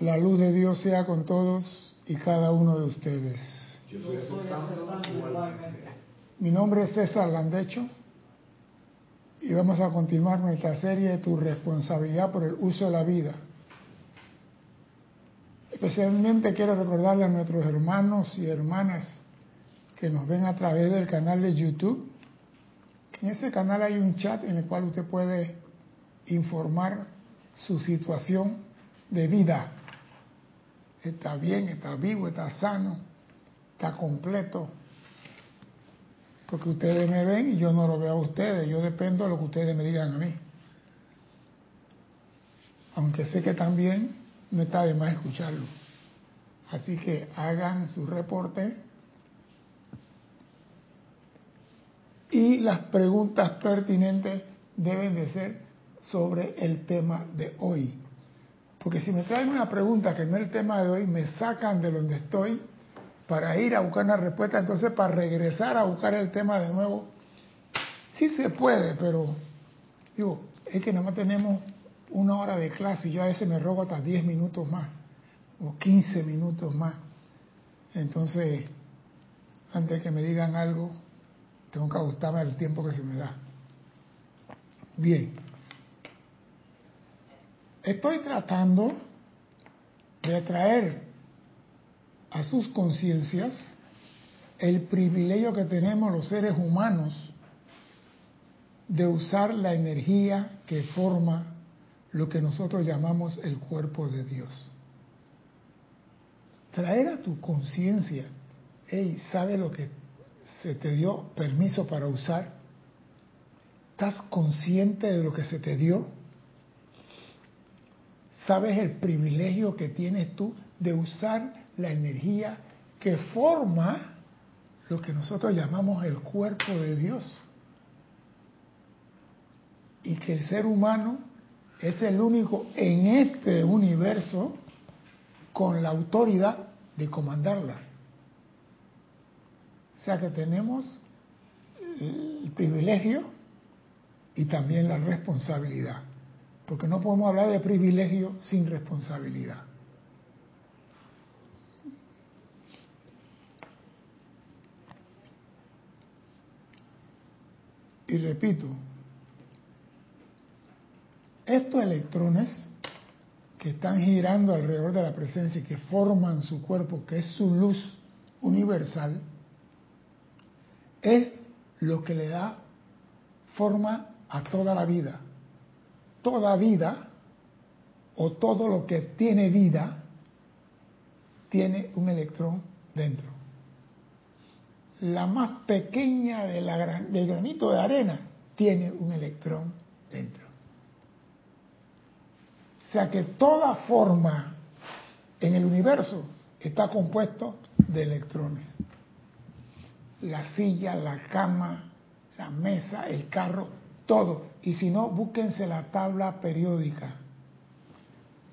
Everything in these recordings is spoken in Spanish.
La luz de Dios sea con todos y cada uno de ustedes. Yo soy. Mi nombre es César Landecho y vamos a continuar nuestra serie de Tu responsabilidad por el uso de la vida. Especialmente quiero recordarle a nuestros hermanos y hermanas que nos ven a través del canal de YouTube. En ese canal hay un chat en el cual usted puede informar su situación de vida está bien, está vivo, está sano, está completo. Porque ustedes me ven y yo no lo veo a ustedes, yo dependo de lo que ustedes me digan a mí. Aunque sé que también no está de más escucharlo. Así que hagan su reporte y las preguntas pertinentes deben de ser sobre el tema de hoy. Porque si me traen una pregunta que no es el tema de hoy, me sacan de donde estoy para ir a buscar una respuesta, entonces para regresar a buscar el tema de nuevo, sí se puede, pero digo, es que nada más tenemos una hora de clase y yo a veces me robo hasta 10 minutos más o 15 minutos más. Entonces, antes que me digan algo, tengo que ajustarme al tiempo que se me da. Bien. Estoy tratando de traer a sus conciencias el privilegio que tenemos los seres humanos de usar la energía que forma lo que nosotros llamamos el cuerpo de Dios. Traer a tu conciencia, hey, ¿sabe lo que se te dio permiso para usar? ¿Estás consciente de lo que se te dio? ¿Sabes el privilegio que tienes tú de usar la energía que forma lo que nosotros llamamos el cuerpo de Dios? Y que el ser humano es el único en este universo con la autoridad de comandarla. O sea que tenemos el privilegio y también la responsabilidad porque no podemos hablar de privilegio sin responsabilidad. Y repito, estos electrones que están girando alrededor de la presencia y que forman su cuerpo, que es su luz universal, es lo que le da forma a toda la vida toda vida o todo lo que tiene vida tiene un electrón dentro. La más pequeña de la, del granito de arena tiene un electrón dentro. O sea que toda forma en el universo está compuesto de electrones. La silla, la cama, la mesa, el carro, todo. Y si no, búsquense la tabla periódica.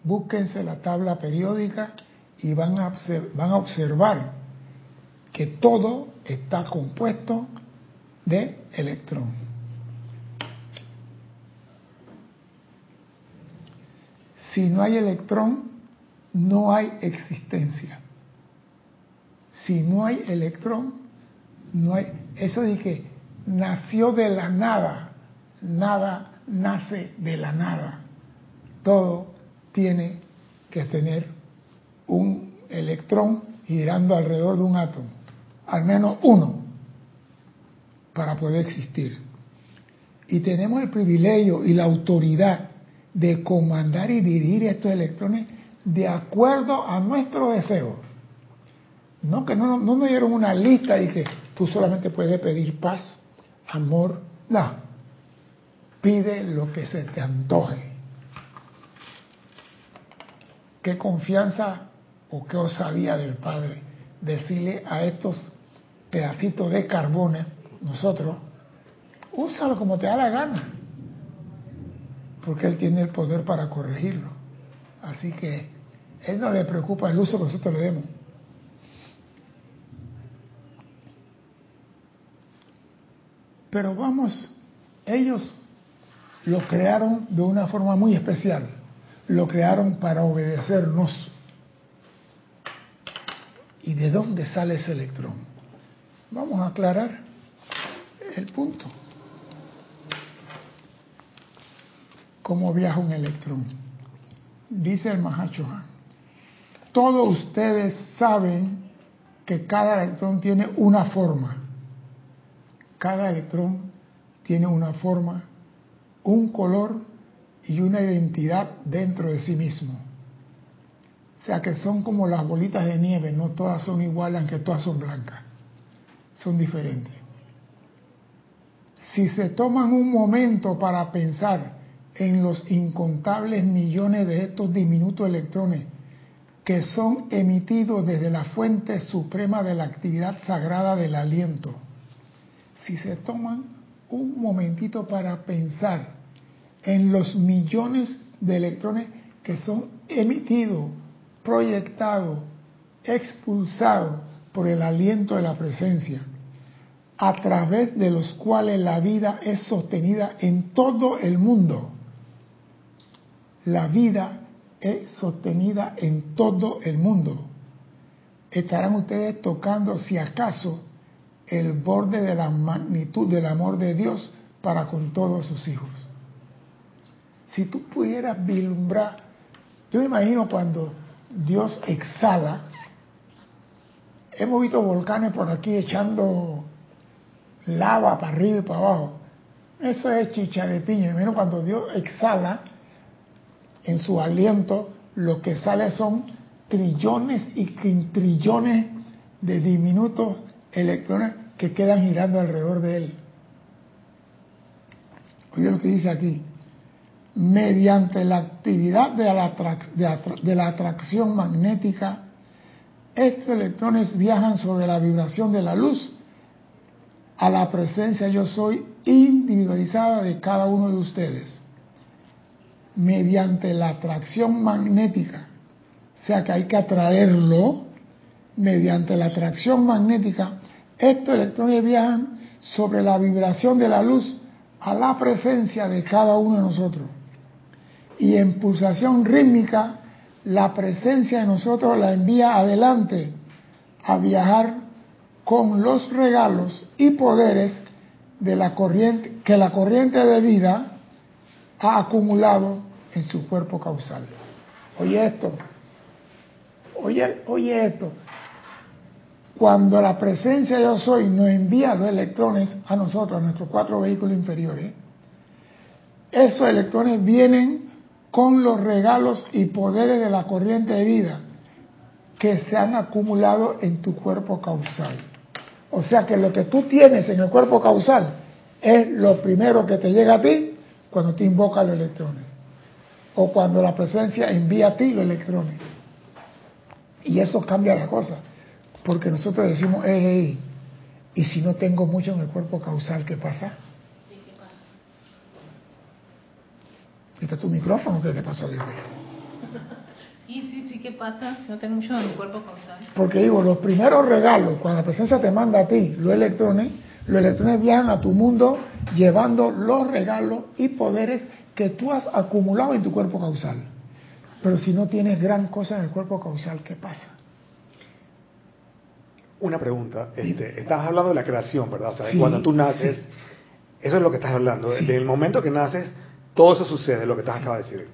Búsquense la tabla periódica y van a, van a observar que todo está compuesto de electrón. Si no hay electrón, no hay existencia. Si no hay electrón, no hay... Eso dije, nació de la nada nada nace de la nada. Todo tiene que tener un electrón girando alrededor de un átomo, al menos uno, para poder existir. Y tenemos el privilegio y la autoridad de comandar y dirigir estos electrones de acuerdo a nuestro deseo. No que no, no nos dieron una lista y que tú solamente puedes pedir paz, amor, no pide lo que se te antoje. Qué confianza o qué osadía del Padre decirle a estos pedacitos de carbón, nosotros, úsalo como te da la gana, porque Él tiene el poder para corregirlo. Así que Él no le preocupa el uso que nosotros le demos. Pero vamos, ellos lo crearon de una forma muy especial. Lo crearon para obedecernos. ¿Y de dónde sale ese electrón? Vamos a aclarar el punto. ¿Cómo viaja un electrón? Dice el Mahachohan. Todos ustedes saben que cada electrón tiene una forma. Cada electrón tiene una forma, un color y una identidad dentro de sí mismo. O sea que son como las bolitas de nieve, no todas son iguales, aunque todas son blancas. Son diferentes. Si se toman un momento para pensar en los incontables millones de estos diminutos electrones que son emitidos desde la fuente suprema de la actividad sagrada del aliento, si se toman un momentito para pensar en los millones de electrones que son emitidos, proyectados, expulsados por el aliento de la presencia, a través de los cuales la vida es sostenida en todo el mundo. La vida es sostenida en todo el mundo. Estarán ustedes tocando, si acaso, el borde de la magnitud del amor de Dios para con todos sus hijos. Si tú pudieras vislumbrar, yo me imagino cuando Dios exhala, hemos visto volcanes por aquí echando lava para arriba y para abajo. Eso es chicha de piña. Menos cuando Dios exhala, en su aliento, lo que sale son trillones y trillones de diminutos electrones que quedan girando alrededor de él. Oye lo que dice aquí. Mediante la actividad de la, de la atracción magnética, estos electrones viajan sobre la vibración de la luz a la presencia yo soy individualizada de cada uno de ustedes mediante la atracción magnética, o sea que hay que atraerlo, mediante la atracción magnética, estos electrones viajan sobre la vibración de la luz a la presencia de cada uno de nosotros. Y en pulsación rítmica, la presencia de nosotros la envía adelante a viajar con los regalos y poderes de la corriente que la corriente de vida ha acumulado en su cuerpo causal. Oye esto, oye, oye esto, cuando la presencia de yo soy nos envía los electrones a nosotros, a nuestros cuatro vehículos inferiores, esos electrones vienen con los regalos y poderes de la corriente de vida que se han acumulado en tu cuerpo causal. O sea que lo que tú tienes en el cuerpo causal es lo primero que te llega a ti cuando te invoca los electrones o cuando la presencia envía a ti los electrones. Y eso cambia la cosa, porque nosotros decimos, hey, y si no tengo mucho en el cuerpo causal, ¿qué pasa? Sí, ¿qué pasa? ¿Este es tu micrófono? ¿Qué te pasa, Dios Sí, sí, sí, ¿qué pasa si no tengo mucho en el cuerpo causal? Porque digo, los primeros regalos, cuando la presencia te manda a ti los electrones, los electrones viajan a tu mundo llevando los regalos y poderes que tú has acumulado en tu cuerpo causal. Pero si no tienes gran cosa en el cuerpo causal, ¿qué pasa? Una pregunta. Este, estás hablando de la creación, ¿verdad? O sea, cuando tú naces, eso es lo que estás hablando. En el momento que naces, todo eso sucede, lo que estás acaba de decir.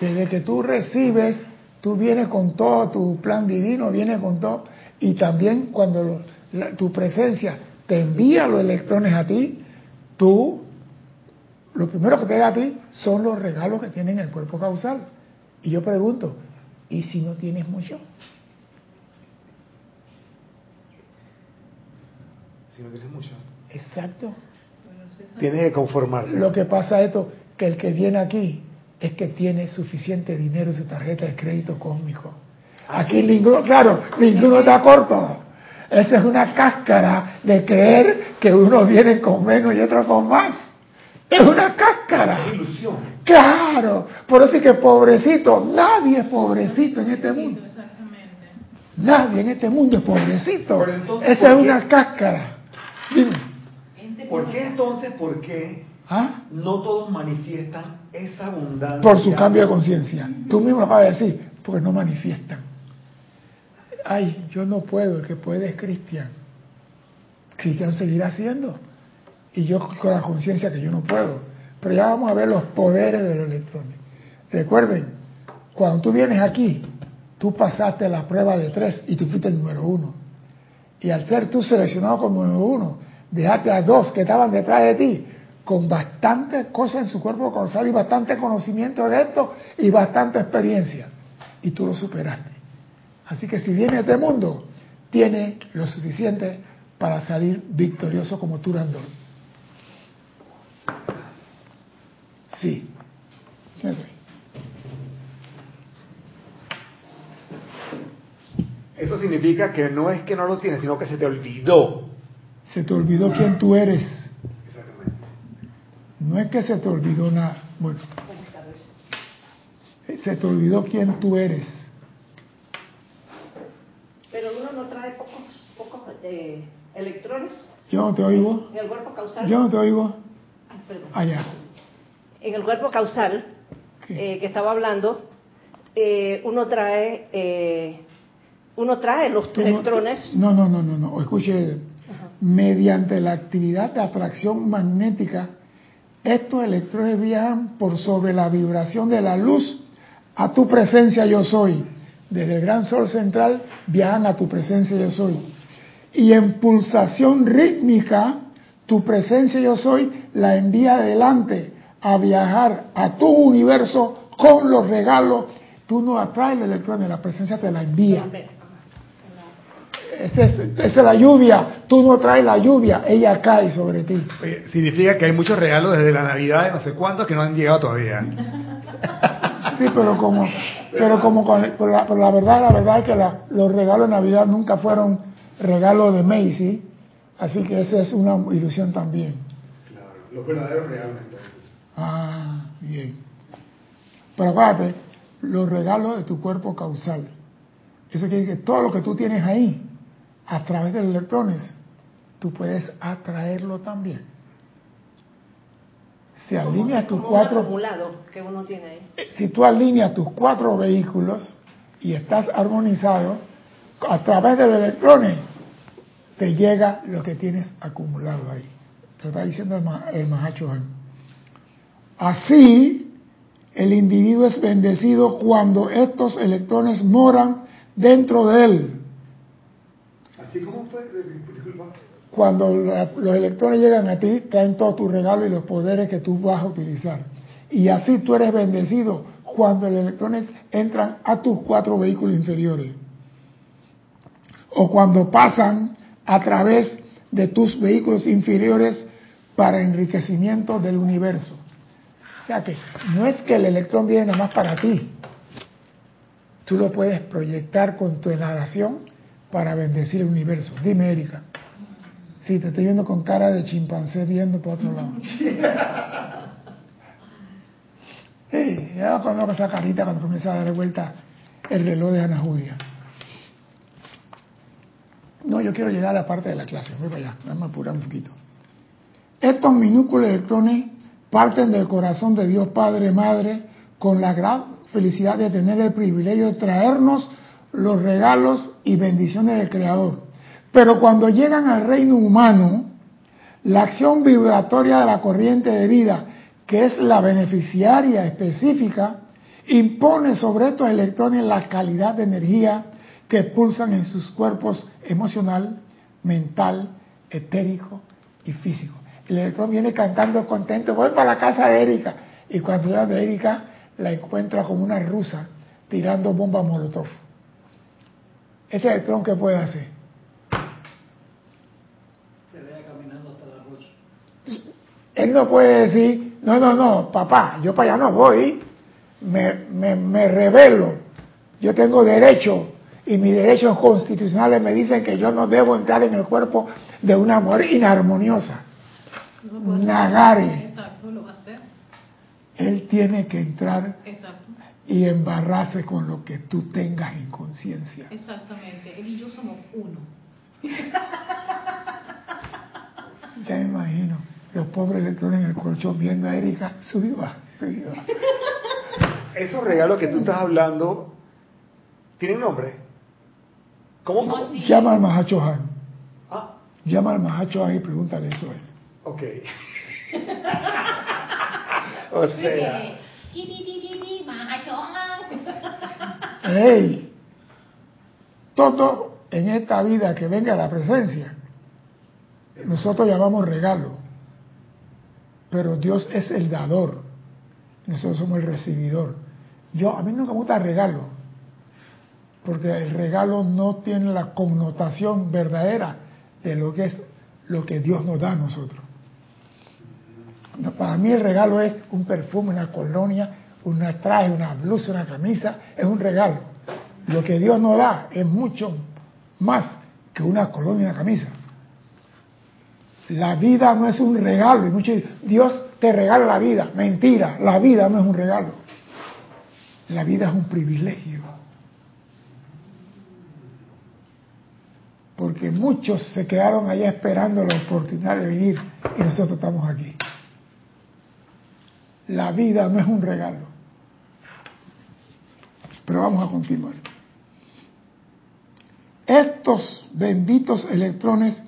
Desde que tú recibes, tú vienes con todo tu plan divino, vienes con todo. Y también cuando tu presencia te envía los electrones a ti, tú lo primero que te da a ti son los regalos que tienen el cuerpo causal. Y yo pregunto, ¿y si no tienes mucho? Si no tienes mucho. Exacto. Tienes que conformarte. Lo que pasa es esto, que el que viene aquí es que tiene suficiente dinero en su tarjeta de crédito cósmico. Ah, aquí ninguno, claro, ninguno está corto. Esa es una cáscara de creer que uno viene con menos y otro con más. Es una cáscara. Es ilusión. Claro. Por eso es que pobrecito, nadie es pobrecito en este mundo. Nadie en este mundo es pobrecito. Esa es una cáscara. Dime. ¿Por qué entonces, por qué ¿Ah? no todos manifiestan esa abundancia? Por su cambio de conciencia. Tú mismo lo acabas de decir, porque no manifiestan. ay, yo no puedo, el que puede es Cristian. Cristian seguirá haciendo. Y yo con la conciencia que yo no puedo. Pero ya vamos a ver los poderes de los electrones. Recuerden, cuando tú vienes aquí, tú pasaste la prueba de tres y tú fuiste el número uno. Y al ser tú seleccionado como número uno, dejaste a dos que estaban detrás de ti con bastante cosas en su cuerpo causal y bastante conocimiento de esto y bastante experiencia. Y tú lo superaste. Así que si viene este mundo, tiene lo suficiente para salir victorioso como Turandot. Sí. Eso significa que no es que no lo tienes, sino que se te olvidó. Se te olvidó quién tú eres. Exactamente. No es que se te olvidó nada. Bueno. Se te olvidó quién tú eres. Pero uno no trae pocos, pocos eh, electrones. Yo no te oigo. En el cuerpo causal. Yo no te oigo. perdón. Allá. En el cuerpo causal eh, que estaba hablando, eh, uno trae eh, uno trae los electrones. No, no, no, no, no. Escuche, mediante la actividad de atracción magnética, estos electrones viajan por sobre la vibración de la luz a tu presencia yo soy. Desde el gran sol central viajan a tu presencia yo soy. Y en pulsación rítmica, tu presencia yo soy la envía adelante a viajar a tu universo con los regalos. Tú no atraes el electrón, la presencia te la envía. Esa es, la lluvia, tú no traes la lluvia, ella cae sobre ti. significa que hay muchos regalos desde la Navidad de no sé cuántos que no han llegado todavía. Sí, pero como, pero como la, la, verdad, la verdad es que los regalos de Navidad nunca fueron regalos de Macy, así que esa es una ilusión también. Claro, los verdaderos regalos entonces. Ah, bien. Pero acuérdate, los regalos de tu cuerpo causal. Eso quiere decir que todo lo que tú tienes ahí, a través de los electrones, tú puedes atraerlo también. Si alineas tus cuatro. que uno tiene ahí. Eh, si tú alineas tus cuatro vehículos y estás armonizado, a través de los electrones te llega lo que tienes acumulado ahí. Te está diciendo el, el Mahacho Así, el individuo es bendecido cuando estos electrones moran dentro de él. ¿Así como fue? Cuando los electrones llegan a ti, traen todo tu regalo y los poderes que tú vas a utilizar. Y así tú eres bendecido cuando los electrones entran a tus cuatro vehículos inferiores. O cuando pasan a través de tus vehículos inferiores para enriquecimiento del universo. O sea que no es que el electrón viene nada más para ti. Tú lo puedes proyectar con tu inhalación para bendecir el universo. Dime, Erika. Sí, te estoy viendo con cara de chimpancé viendo por otro lado. Hey, ya conozco esa carita cuando comienza a dar vuelta el reloj de Ana Julia. No, yo quiero llegar a la parte de la clase. Voy para allá. Vamos a apurar un poquito. Estos minúsculos electrones parten del corazón de Dios Padre, Madre, con la gran felicidad de tener el privilegio de traernos los regalos y bendiciones del Creador. Pero cuando llegan al reino humano, la acción vibratoria de la corriente de vida, que es la beneficiaria específica, impone sobre estos electrones la calidad de energía que pulsan en sus cuerpos emocional, mental, etérico y físico. El electrón viene cantando contento, voy para la casa de Erika. Y cuando llega de Erika, la encuentra como una rusa tirando bombas molotov. Ese electrón, ¿qué puede hacer? Se vea caminando hasta la rocha. Él no puede decir, no, no, no, papá, yo para allá no voy, me, me, me revelo, yo tengo derecho y mis derechos constitucionales me dicen que yo no debo entrar en el cuerpo de una mujer inarmoniosa. Nagare. Exacto, lo va a hacer. Él tiene que entrar y embarrarse con lo que tú tengas en conciencia. Exactamente, él y yo somos uno. Ya me imagino, los pobres electrones en el colchón viendo a Erika, subiva, subiva. Esos regalos que tú estás hablando, ¿tienen nombre? ¿Cómo? Llama al Mahacho Han. Ah. Llama al Mahacho Han y pregúntale eso a él. Ok. o sea. ¡Ey! Todo en esta vida que venga a la presencia, nosotros llamamos regalo. Pero Dios es el dador. Nosotros somos el recibidor. Yo, a mí nunca me gusta regalo. Porque el regalo no tiene la connotación verdadera de lo que es lo que Dios nos da a nosotros. Para mí el regalo es un perfume, una colonia, una traje, una blusa, una camisa, es un regalo. Lo que Dios nos da es mucho más que una colonia, una camisa. La vida no es un regalo. Y muchos Dios te regala la vida. Mentira, la vida no es un regalo. La vida es un privilegio. Porque muchos se quedaron allá esperando la oportunidad de venir y nosotros estamos aquí. La vida no es un regalo. Pero vamos a continuar. Estos benditos electrones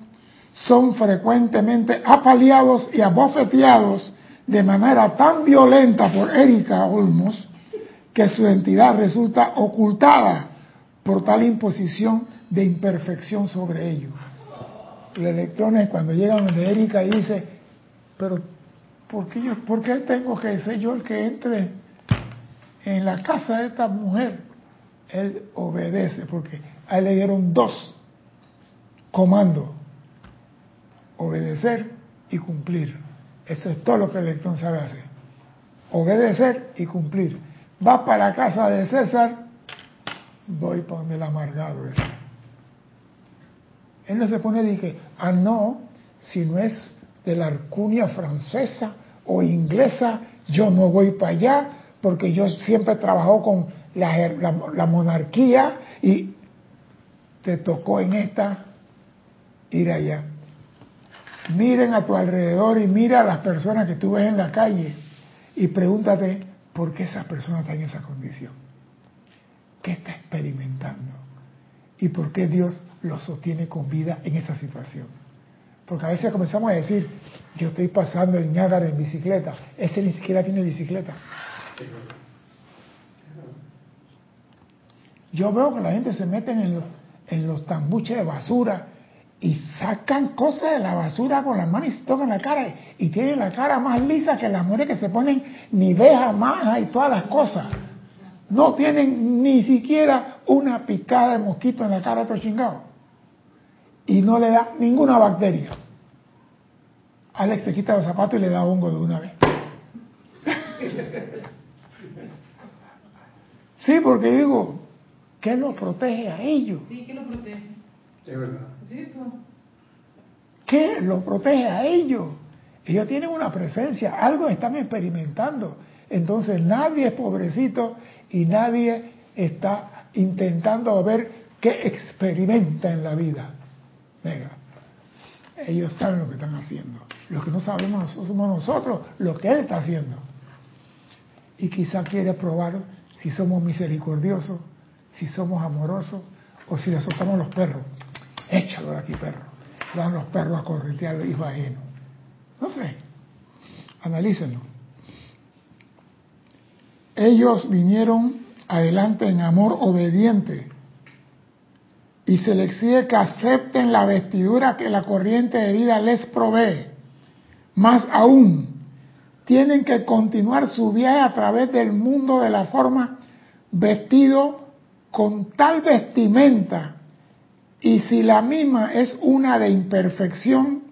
son frecuentemente apaleados y abofeteados de manera tan violenta por Erika Olmos que su entidad resulta ocultada por tal imposición de imperfección sobre ellos. Los electrones cuando llegan de Erika y dice, pero ¿por qué, yo, ¿por qué tengo que ser yo el que entre en la casa de esta mujer? Él obedece porque a él le dieron dos comandos, obedecer y cumplir. Eso es todo lo que el electrón sabe hacer. Obedecer y cumplir. Va para la casa de César, voy para el amargado es. Él no se pone y dice, ah, no, si no es de la arcunia francesa o inglesa, yo no voy para allá, porque yo siempre he con la, monarquía y te tocó en esta ir allá. Miren a tu alrededor y mira a las personas que tú ves en la calle y pregúntate por qué esa persona está en esa condición. ¿Qué está experimentando? ¿Y por qué Dios lo sostiene con vida en esa situación? Porque a veces comenzamos a decir, yo estoy pasando el Niágara en bicicleta, ese ni siquiera tiene bicicleta. Yo veo que la gente se mete en los, en tambuches de basura y sacan cosas de la basura con las manos y se tocan la cara y tienen la cara más lisa que las mujeres que se ponen ni veja, y todas las cosas. No tienen ni siquiera una picada de mosquito en la cara de estos chingados. Y no le da ninguna bacteria. Alex se quita los zapatos y le da hongo de una vez. sí, porque digo, ¿qué lo protege a ellos? Sí, ¿qué lo protege? Es verdad. ¿Qué lo protege a ellos? Ellos tienen una presencia, algo están experimentando. Entonces nadie es pobrecito y nadie está intentando ver qué experimenta en la vida. Venga, ellos saben lo que están haciendo. Lo que no sabemos somos nosotros, lo que Él está haciendo. Y quizá quiere probar si somos misericordiosos, si somos amorosos o si le soltamos los perros. Échalo de aquí, perro. Dan los perros a corretear al hijo ajeno. No sé. Analícenlo. Ellos vinieron adelante en amor obediente y se les exige que acepten la vestidura que la corriente de vida les provee. Más aún, tienen que continuar su viaje a través del mundo de la forma vestido con tal vestimenta y si la misma es una de imperfección,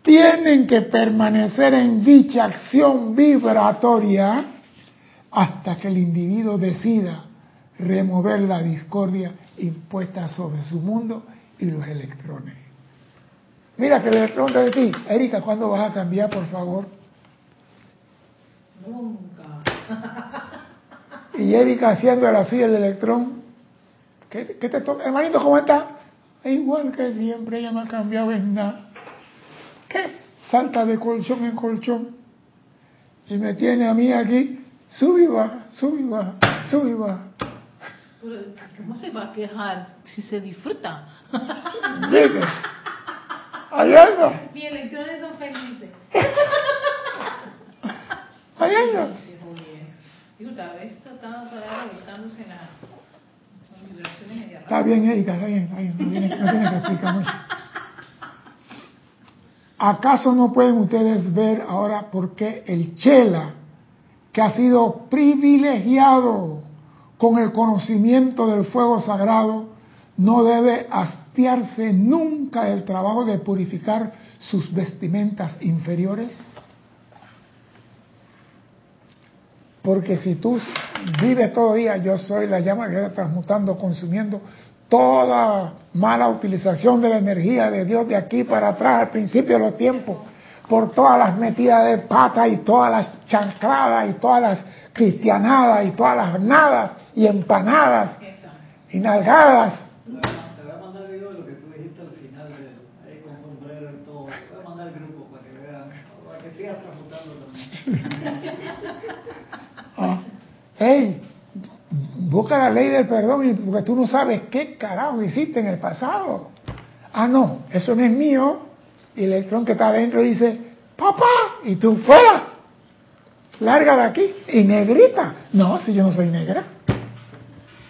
tienen que permanecer en dicha acción vibratoria hasta que el individuo decida remover la discordia impuesta sobre su mundo y los electrones. Mira que le pregunta de ti, Erika, ¿cuándo vas a cambiar, por favor? Nunca. Y Erika haciendo así el electrón. ¿Qué, qué te toca? Hermanito, ¿cómo está? igual que siempre, ella no ha cambiado en nada. ¿Qué? Salta de colchón en colchón. Y me tiene a mí aquí, sube y baja, sube y baja, sube y baja. ¿Cómo se va a quejar si se disfruta? ¿Viste? Ahí anda. Mis electrones son felices. Ahí anda. Digo, tal vez estaba todavía buscándose la las vibraciones Está bien, Erika, está bien, está bien. No tiene, no tiene que explicar mucho. ¿Acaso no pueden ustedes ver ahora por qué el Chela, que ha sido privilegiado con el conocimiento del fuego sagrado, no debe hastiarse nunca del trabajo de purificar sus vestimentas inferiores? Porque si tú vives todo día, yo soy la llama que está transmutando, consumiendo toda mala utilización de la energía de Dios de aquí para atrás, al principio de los tiempos, por todas las metidas de pata y todas las chancladas y todas las cristianadas y todas las nadas y empanadas y nalgadas. Hey, busca la ley del perdón y porque tú no sabes qué carajo hiciste en el pasado. Ah, no, eso no es mío. Y el electrón que está adentro dice, papá, y tú fuera, larga de aquí. Y negrita. No, si yo no soy negra.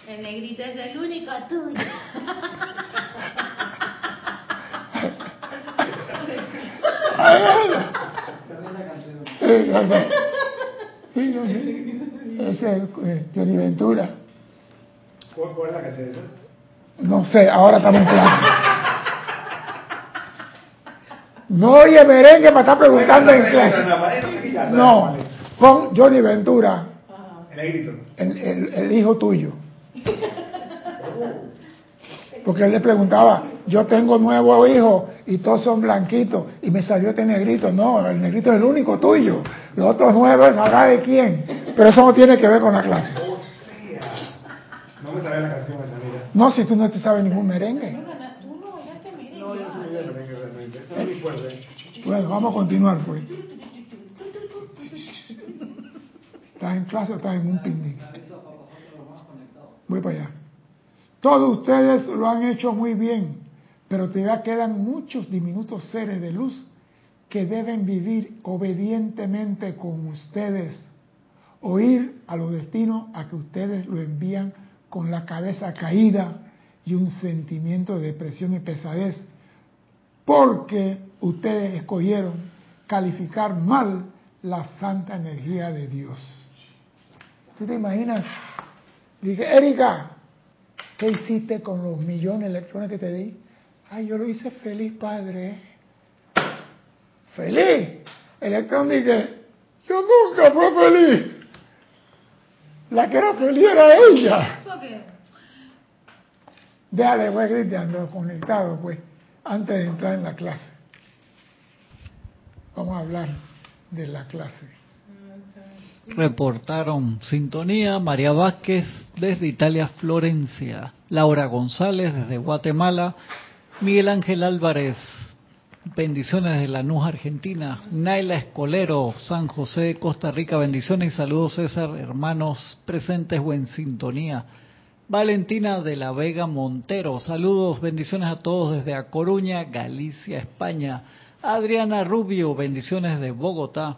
El negrito es el único tuyo. Sí, yo. Sí. Ese es eh, Johnny Ventura. ¿Cuál, es la que se dice? No sé, ahora estamos en clase. No oye merengue para estar preguntando en clase. No, pon Johnny Ventura, El el, el- el hijo tuyo. Porque él le preguntaba, yo tengo nuevo hijo y todos son blanquitos y me salió este negrito. No, el negrito es el único tuyo. Los otros nueve sabrá de quién. Pero eso no tiene que ver con la clase. No me sabía la canción esa, mira. No, si tú no te sabes ningún merengue. Tú no yo no de merengue realmente. Eso es muy fuerte. Bueno, vamos a continuar pues. ¿Estás en clase o estás en un picnic? Voy para allá. Todos ustedes lo han hecho muy bien, pero todavía quedan muchos diminutos seres de luz que deben vivir obedientemente con ustedes, oír a los destinos a que ustedes lo envían con la cabeza caída y un sentimiento de depresión y pesadez, porque ustedes escogieron calificar mal la santa energía de Dios. ¿Tú te imaginas? Dije, Erika, ¿qué hiciste con los millones de electrones que te di? Ay, yo lo hice feliz, padre. ¿Feliz? El electrón dice, yo nunca fui feliz. La que era feliz era ella. Déjale, pues, Cristian, lo conectado, pues, antes de entrar en la clase. Vamos a hablar de la clase. Reportaron sintonía María Vázquez desde Italia, Florencia, Laura González desde Guatemala, Miguel Ángel Álvarez, bendiciones desde Lanús, Argentina, Naila Escolero, San José, Costa Rica, bendiciones y saludos César, hermanos presentes o en sintonía. Valentina de la Vega Montero, saludos, bendiciones a todos desde A Coruña, Galicia, España. Adriana Rubio, bendiciones de Bogotá.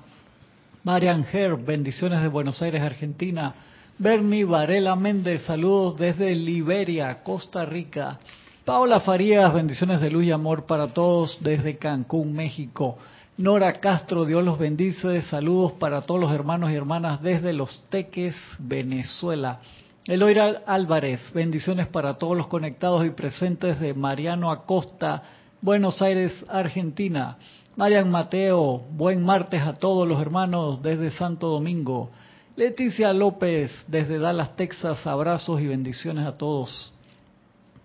Marian Herb, bendiciones de Buenos Aires, Argentina. Bernie Varela Méndez, saludos desde Liberia, Costa Rica. Paola Farías, bendiciones de luz y amor para todos desde Cancún, México. Nora Castro, Dios los bendice, saludos para todos los hermanos y hermanas desde Los Teques, Venezuela. Eloira Álvarez, bendiciones para todos los conectados y presentes de Mariano Acosta, Buenos Aires, Argentina. Marian Mateo, buen martes a todos los hermanos desde Santo Domingo. Leticia López, desde Dallas, Texas, abrazos y bendiciones a todos.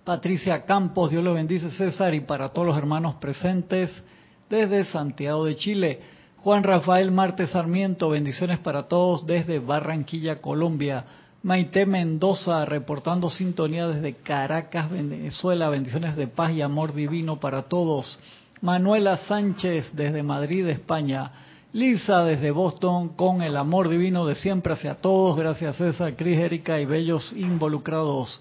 Patricia Campos, Dios los bendice César y para todos los hermanos presentes desde Santiago de Chile. Juan Rafael Martes Sarmiento, bendiciones para todos desde Barranquilla, Colombia. Maite Mendoza, reportando sintonía desde Caracas, Venezuela, bendiciones de paz y amor divino para todos. Manuela Sánchez, desde Madrid, España. Lisa desde Boston con el amor divino de siempre hacia todos. Gracias César, Cris, Erika y bellos involucrados.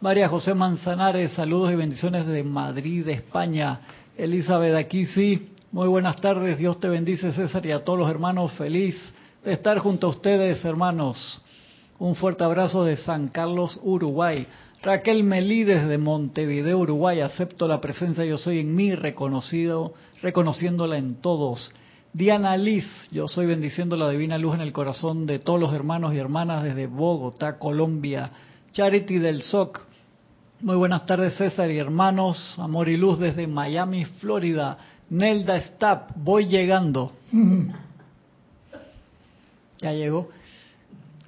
María José Manzanares, saludos y bendiciones de Madrid, España. Elizabeth aquí sí. Muy buenas tardes, Dios te bendice César y a todos los hermanos. Feliz de estar junto a ustedes, hermanos. Un fuerte abrazo de San Carlos, Uruguay. Raquel Melí desde Montevideo, Uruguay. Acepto la presencia yo soy en mí, reconocido, reconociéndola en todos. Diana Liz, yo soy bendiciendo la divina luz en el corazón de todos los hermanos y hermanas desde Bogotá, Colombia. Charity del SOC, muy buenas tardes César y hermanos, amor y luz desde Miami, Florida. Nelda Stapp, voy llegando. ya llegó.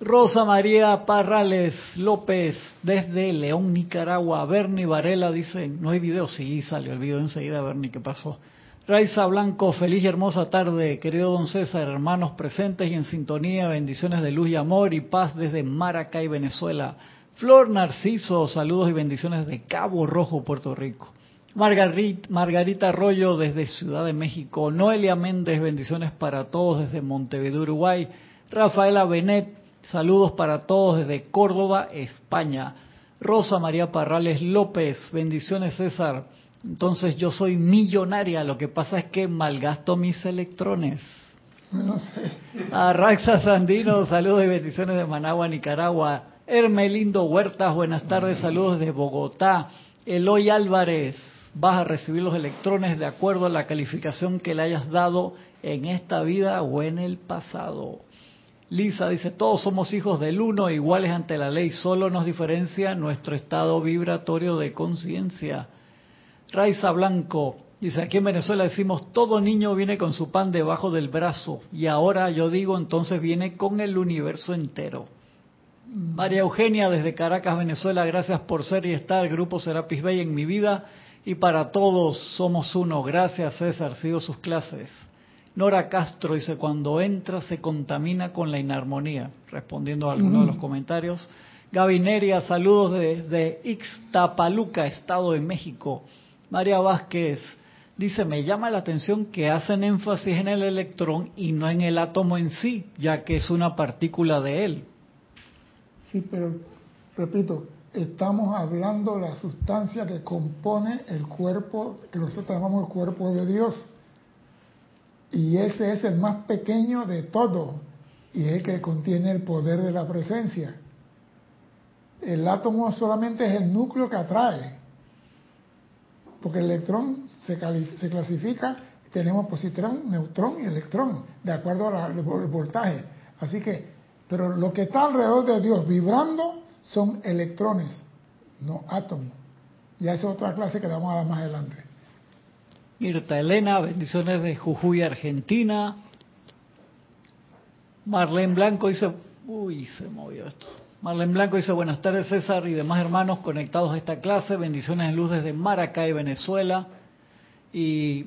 Rosa María Parrales López, desde León, Nicaragua. Bernie Varela dice, no hay video, sí, salió el video enseguida, Bernie, ¿qué pasó? Raiza Blanco, feliz y hermosa tarde, querido don César, hermanos presentes y en sintonía, bendiciones de luz y amor y paz desde Maracay, Venezuela. Flor Narciso, saludos y bendiciones de Cabo Rojo, Puerto Rico. Margarita, Margarita Arroyo desde Ciudad de México. Noelia Méndez, bendiciones para todos desde Montevideo, Uruguay. Rafaela Benet, Saludos para todos desde Córdoba, España. Rosa María Parrales López, bendiciones César. Entonces yo soy millonaria, lo que pasa es que malgasto mis electrones. No sé. A Raxa Sandino, saludos y bendiciones de Managua, Nicaragua. Hermelindo Huertas, buenas tardes, saludos de Bogotá. Eloy Álvarez, vas a recibir los electrones de acuerdo a la calificación que le hayas dado en esta vida o en el pasado. Lisa dice, todos somos hijos del uno, iguales ante la ley, solo nos diferencia nuestro estado vibratorio de conciencia. Raiza Blanco dice, aquí en Venezuela decimos, todo niño viene con su pan debajo del brazo, y ahora yo digo, entonces viene con el universo entero. María Eugenia desde Caracas, Venezuela, gracias por ser y estar, Grupo Serapis Bay en mi vida, y para todos somos uno. Gracias César, sigo sus clases. Nora Castro dice, cuando entra se contamina con la inarmonía, respondiendo a algunos de los comentarios. Gabineria, saludos desde Ixtapaluca, Estado de México. María Vázquez dice, me llama la atención que hacen énfasis en el electrón y no en el átomo en sí, ya que es una partícula de él. Sí, pero repito, estamos hablando de la sustancia que compone el cuerpo, que nosotros llamamos el cuerpo de Dios y ese es el más pequeño de todo y es el que contiene el poder de la presencia. El átomo solamente es el núcleo que atrae, porque el electrón se, clasifica, tenemos positrón, neutrón y electrón, de acuerdo al voltaje. Así que, pero lo que está alrededor de Dios vibrando son electrones, no átomos. Ya es otra clase que vamos a dar más adelante. Mirta Elena, bendiciones de Jujuy, Argentina. Marlene Blanco dice, uy, se movió esto. Marlene Blanco dice, buenas tardes César y demás hermanos conectados a esta clase, bendiciones en luz desde Maracay, Venezuela. Y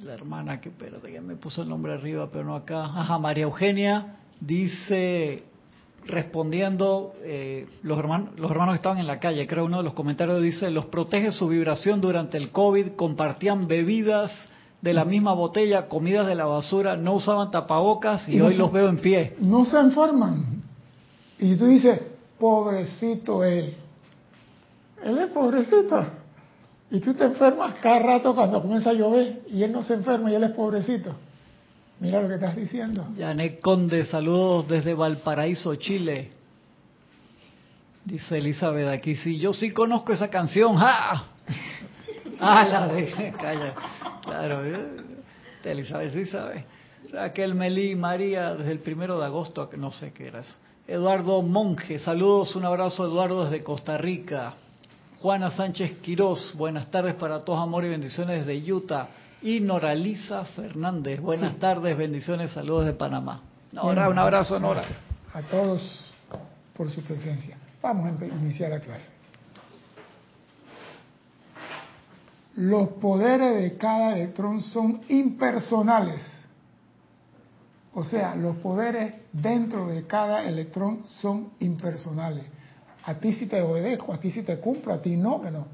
la hermana que, ya me puso el nombre arriba, pero no acá. Ajá, María Eugenia dice, respondiendo, eh, los, hermanos, los hermanos que estaban en la calle, creo uno de los comentarios dice, los protege su vibración durante el COVID, compartían bebidas de la misma botella, comidas de la basura, no usaban tapabocas y, hoy los veo en pie. No se enferman. Y tú dices, pobrecito él. Él es pobrecito. Y tú te enfermas cada rato cuando comienza a llover y él no se enferma y él es pobrecito. Mira lo que estás diciendo. Janet Conde, saludos desde Valparaíso, Chile. Dice Elizabeth aquí, sí, yo sí conozco esa canción. ¡Ja! Ah, la de... Calla. Claro, ¿eh? Elizabeth sí sabe. Raquel Melí María, desde el primero de agosto, no sé qué era. Eduardo Monje, saludos, un abrazo Eduardo desde Costa Rica. Juana Sánchez Quirós, buenas tardes para todos, amor y bendiciones desde Utah y Noralisa Fernández. Buenas tardes, bendiciones, saludos de Panamá. Nora, un abrazo, Nora. A todos por su presencia. Vamos a iniciar la clase. Los poderes de cada electrón son impersonales. O sea, los poderes dentro de cada electrón son impersonales. A ti si te obedezco, a ti si te cumplo, a ti no, que no.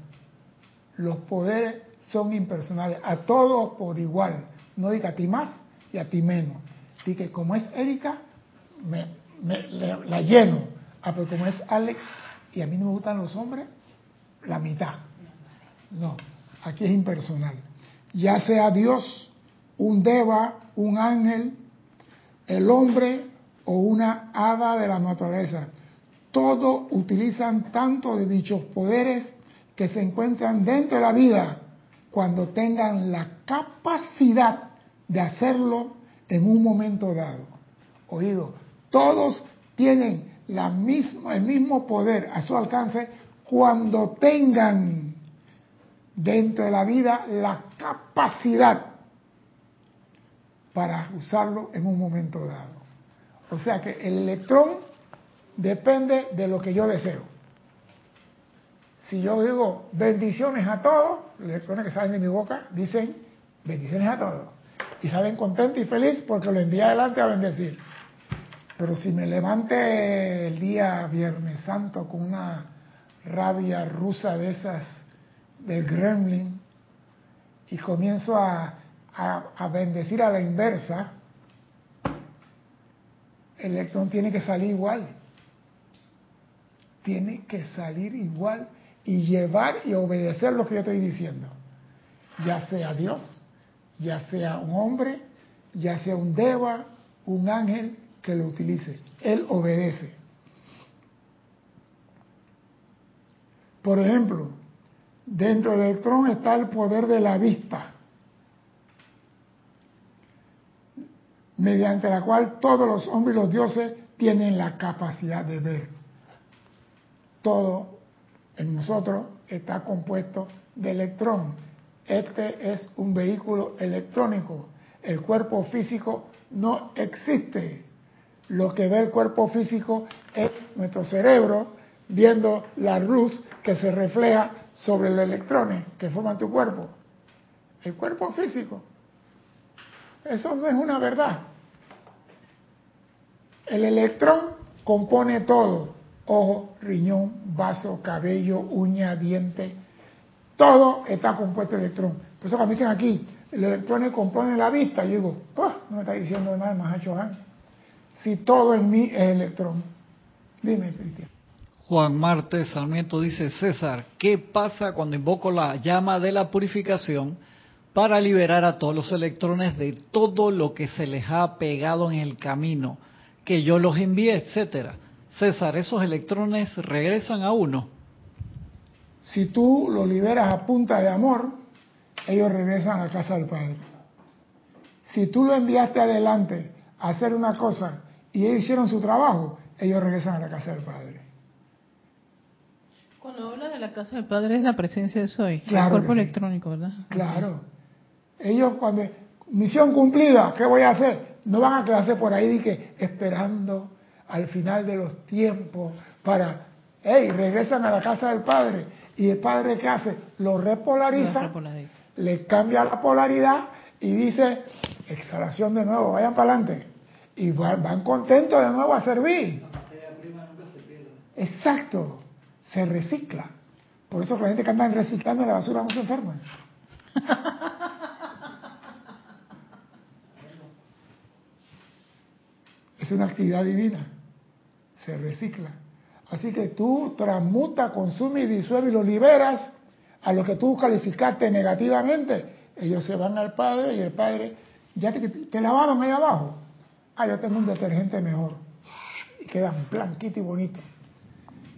Los poderes son impersonales, a todos por igual. No diga a ti más y a ti menos. Y que como es Erika, me, la lleno. Ah, pero como es Alex y a mí no me gustan los hombres, la mitad. No, aquí es impersonal. Ya sea Dios, un deva, un ángel, el hombre o una hada de la naturaleza. Todos utilizan tanto de dichos poderes que se encuentran dentro de la vida cuando tengan la capacidad de hacerlo en un momento dado. Oído, todos tienen la misma, el mismo poder a su alcance cuando tengan dentro de la vida la capacidad para usarlo en un momento dado. O sea que el electrón depende de lo que yo deseo. Si yo digo bendiciones a todos, los electrones que salen de mi boca dicen bendiciones a todos. Y salen contentos y felices porque lo envía adelante a bendecir. Pero si me levante el día Viernes Santo con una rabia rusa de esas del gremlin y comienzo a, a, bendecir a la inversa, el electrón tiene que salir igual. Tiene que salir igual y llevar y obedecer lo que yo estoy diciendo. Ya sea Dios, ya sea un hombre, ya sea un deva, un ángel que lo utilice. Él obedece. Por ejemplo, dentro del electrón está el poder de la vista. mediante la cual todos los hombres y los dioses tienen la capacidad de ver. Todo en nosotros está compuesto de electrón. Este es un vehículo electrónico. El cuerpo físico no existe. Lo que ve el cuerpo físico es nuestro cerebro viendo la luz que se refleja sobre los electrones que forman tu cuerpo. El cuerpo físico. Eso no es una verdad. El electrón compone todo. Ojo, riñón, vaso, cabello, uña, diente. Todo está compuesto de electrón. Por eso cuando dicen aquí, el electrón compone la vista, yo digo, oh, no me está diciendo nada más Johan. Si todo en mí es electrón. Dime, Cristian. Juan Marte Sarmiento dice, César, ¿qué pasa cuando invoco la llama de la purificación para liberar a todos los electrones de todo lo que se les ha pegado en el camino? que yo los envíe, etcétera. César, esos electrones regresan a uno. Si tú los liberas a punta de amor, ellos regresan a la casa del Padre. Si tú lo enviaste adelante a hacer una cosa y ellos hicieron su trabajo, ellos regresan a la casa del Padre. Cuando habla de la casa del Padre es la presencia de Soy, el cuerpo electrónico, ¿verdad? Claro. Ellos cuando misión cumplida, ¿qué voy a hacer? No van a quedarse por ahí que esperando al final de los tiempos para, hey, regresan a la casa del Padre. ¿Y el Padre qué hace? Lo repolariza, le cambia la polaridad y dice, exhalación de nuevo, vayan para adelante. Y van, contentos de nuevo a servir. La materia prima nunca se pierde. Exacto, se recicla. Por eso la gente que anda reciclando la basura no se enferma. es una actividad divina, se recicla. Así que tú transmuta, consume y disuelve y lo liberas a lo que tú calificaste negativamente. Ellos se van al Padre y el Padre, ya te, te lavaron ahí abajo. Ah, yo tengo un detergente mejor. Y quedan blanquito y bonito.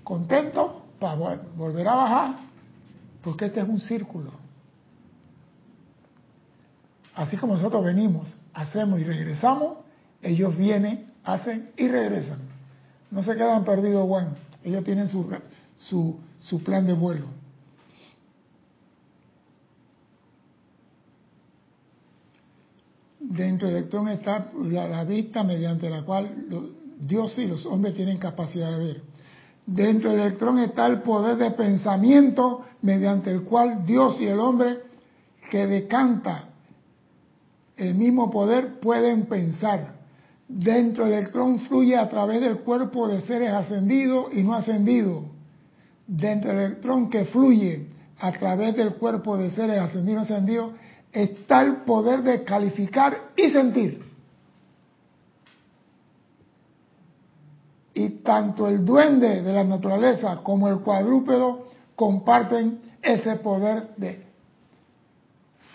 Contento para volver a bajar, porque este es un círculo. Así como nosotros venimos, hacemos y regresamos, ellos vienen hacen y regresan. No se quedan perdidos, Juan. Ellos tienen su, su, su plan de vuelo. Dentro del electrón está la, vista mediante la cual Dios y los hombres tienen capacidad de ver. Dentro del electrón está el poder de pensamiento mediante el cual Dios y el hombre que decanta el mismo poder pueden pensar dentro del electrón fluye a través del cuerpo de seres ascendidos y no ascendidos. Dentro del electrón que fluye a través del cuerpo de seres ascendidos y ascendidos está el poder de calificar y sentir. Y tanto el duende de la naturaleza como el cuadrúpedo comparten ese poder de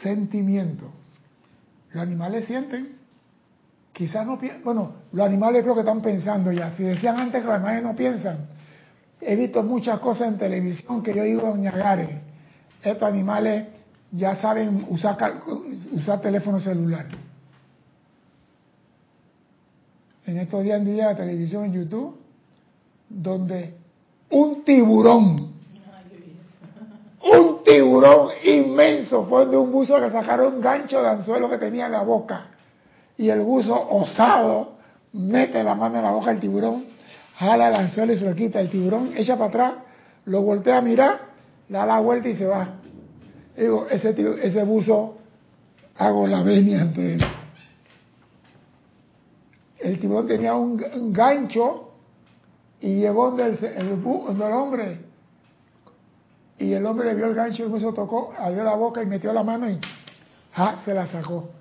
sentimiento. Los animales sienten Quizás no piensan. Bueno, los animales creo que están pensando ya. Si decían antes que los animales no piensan, he visto muchas cosas en televisión que yo digo, doña Gare, estos animales ya saben usar, usar teléfono celular. En estos días en día de televisión en YouTube, donde un tiburón, un tiburón inmenso fue de un buzo que sacaron gancho de anzuelo que tenía en la boca. Y el buzo osado mete la mano en la boca del tiburón, jala el anzuelo y se lo quita. El tiburón echa para atrás, lo voltea a mirar, da la vuelta y se va. Digo, ese, buzo hago la venia ante él. El tiburón tenía un, gancho y llegó donde el, hombre. Y el hombre le vio el gancho y el buzo tocó, abrió la boca y metió la mano y se la sacó.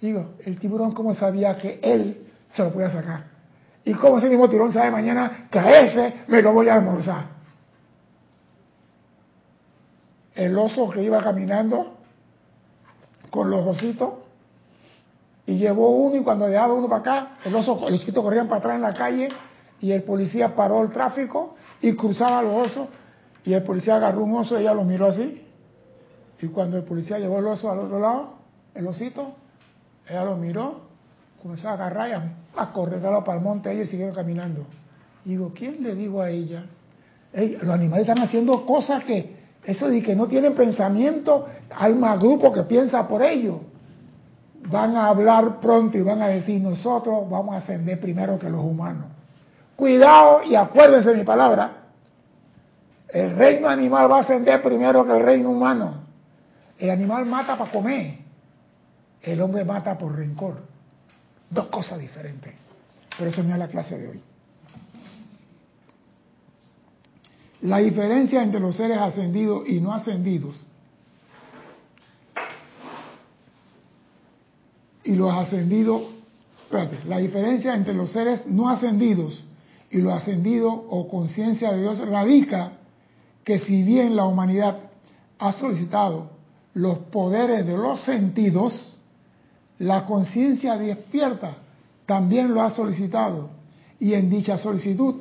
Digo, el tiburón cómo sabía que él se lo podía sacar. Y cómo ese mismo tiburón sabe mañana que a ese me lo voy a almorzar el oso que iba caminando con los ositos y llevó uno y cuando dejaba uno para acá, el oso, los ositos corrían para atrás en la calle y el policía paró el tráfico y cruzaba los osos y el policía agarró un oso y ella lo miró así y cuando el policía llevó el oso al otro lado, el osito, ella lo miró, comenzó a agarrar y a, correr para el monte y siguieron caminando. Y digo, ¿quién le digo a ella? los animales están haciendo cosas que eso de que no tienen pensamiento, hay más grupos que piensa por ello. Van a hablar pronto y van a decir, nosotros vamos a ascender primero que los humanos. Cuidado y acuérdense de mi palabra. El reino animal va a ascender primero que el reino humano. El animal mata para comer. El hombre mata por rencor. Dos cosas diferentes. Pero eso no es la clase de hoy. La diferencia entre los seres ascendidos y no ascendidos y los ascendidos, espérate, la diferencia entre los seres no ascendidos y los ascendidos o conciencia de Dios radica que si bien la humanidad ha solicitado los poderes de los sentidos, la conciencia despierta también lo ha solicitado y en dicha solicitud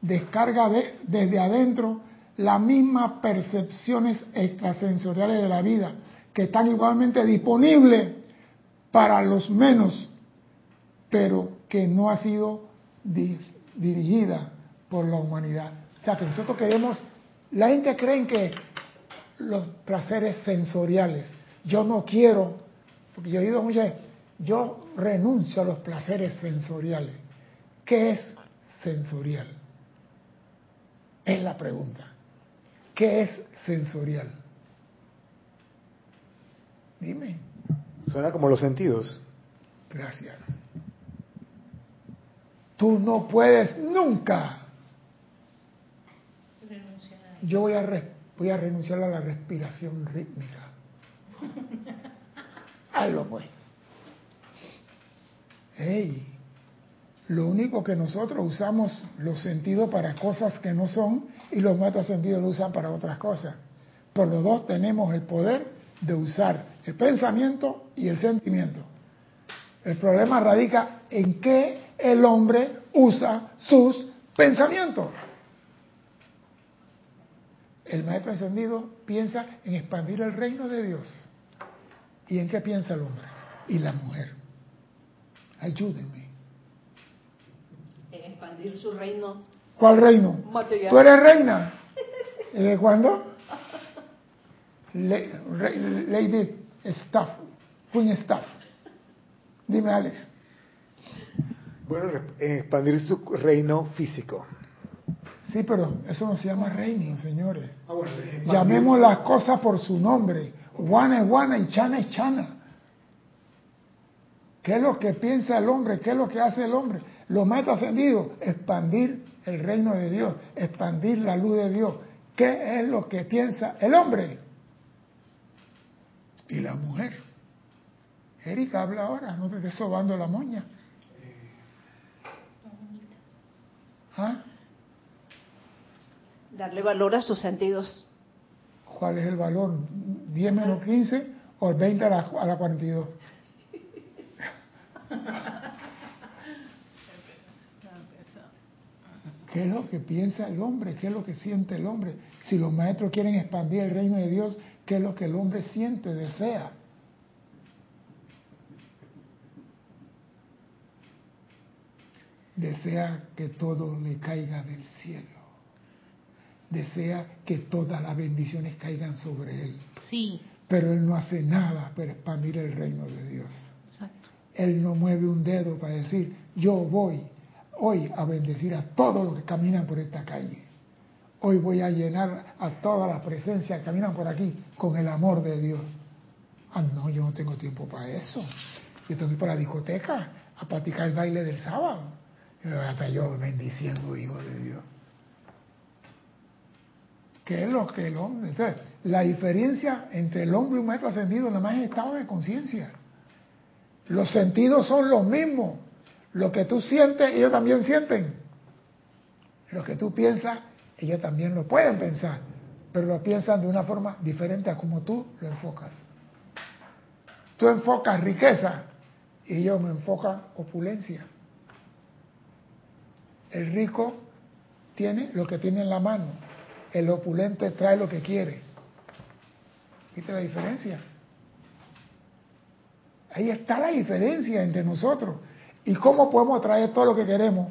descarga desde adentro las mismas percepciones extrasensoriales de la vida, que están igualmente disponibles para los menos, pero que no ha sido dirigida por la humanidad. O sea, que nosotros queremos, la gente cree que los placeres sensoriales, yo no quiero, porque yo he oído muchas yo renuncio a los placeres sensoriales. ¿Qué es sensorial? Es la pregunta. ¿Qué es sensorial? Dime. Suena como los sentidos. Gracias. Tú no puedes nunca. Yo voy a, voy a renunciar a la respiración rítmica. Hazlo pues. Hey, lo único que nosotros usamos los sentidos para cosas que no son y los sentidos lo usan para otras cosas. Por los dos tenemos el poder de usar el pensamiento y el sentimiento. El problema radica en que el hombre usa sus pensamientos. El maestro encendido piensa en expandir el reino de Dios. ¿Y en qué piensa el hombre? Y la mujer. Ayúdenme expandir su reino. ¿Cuál reino? Material. ¿Tú eres reina? ¿Y de cuándo? Lady Staff, Queen Staff. Dime, Alex. Bueno, expandir su reino físico. Sí, pero eso no se llama reino, señores. Ah, Llamemos las cosas por su nombre. Guana es guana y chana es chana. ¿Qué es lo que piensa el hombre? ¿Qué es lo que hace el hombre? Los maestros ascendidos, expandir el reino de Dios, expandir la luz de Dios. ¿Qué es lo que piensa el hombre? Y la mujer. Erika habla ahora, no te estés sobando la moña. ¿Ah? Darle valor a sus sentidos. ¿Cuál es el valor? ¿10 menos 15 o el 20 a la, a la 42? ¿Qué es lo que piensa el hombre? ¿Qué es lo que siente el hombre? Si los maestros quieren expandir el reino de Dios, ¿qué es lo que el hombre siente, desea? Desea que todo le caiga del cielo. Desea que todas las bendiciones caigan sobre él. Sí. Pero él no hace nada para expandir el reino de Dios. Él no mueve un dedo para decir, yo voy hoy a bendecir a todos los que caminan por esta calle. Hoy voy a llenar a todas las presencias que caminan por aquí con el amor de Dios. Ah, no, yo no tengo tiempo para eso. Yo tengo que ir para la discoteca a practicar el baile del sábado. Hasta yo bendiciendo, hijo de Dios. ¿Qué es lo que el hombre? Entonces, la diferencia entre el hombre y un maestro ascendido nada más es estado de conciencia. Los sentidos son los mismos. Lo que tú sientes, ellos también sienten. Lo que tú piensas, ellos también lo pueden pensar, pero lo piensan de una forma diferente a como tú lo enfocas. Tú enfocas riqueza y ellos me enfocan opulencia. El rico tiene lo que tiene en la mano, el opulente trae lo que quiere. ¿Viste la diferencia? Ahí está la diferencia entre nosotros. ¿Y cómo podemos traer todo lo que queremos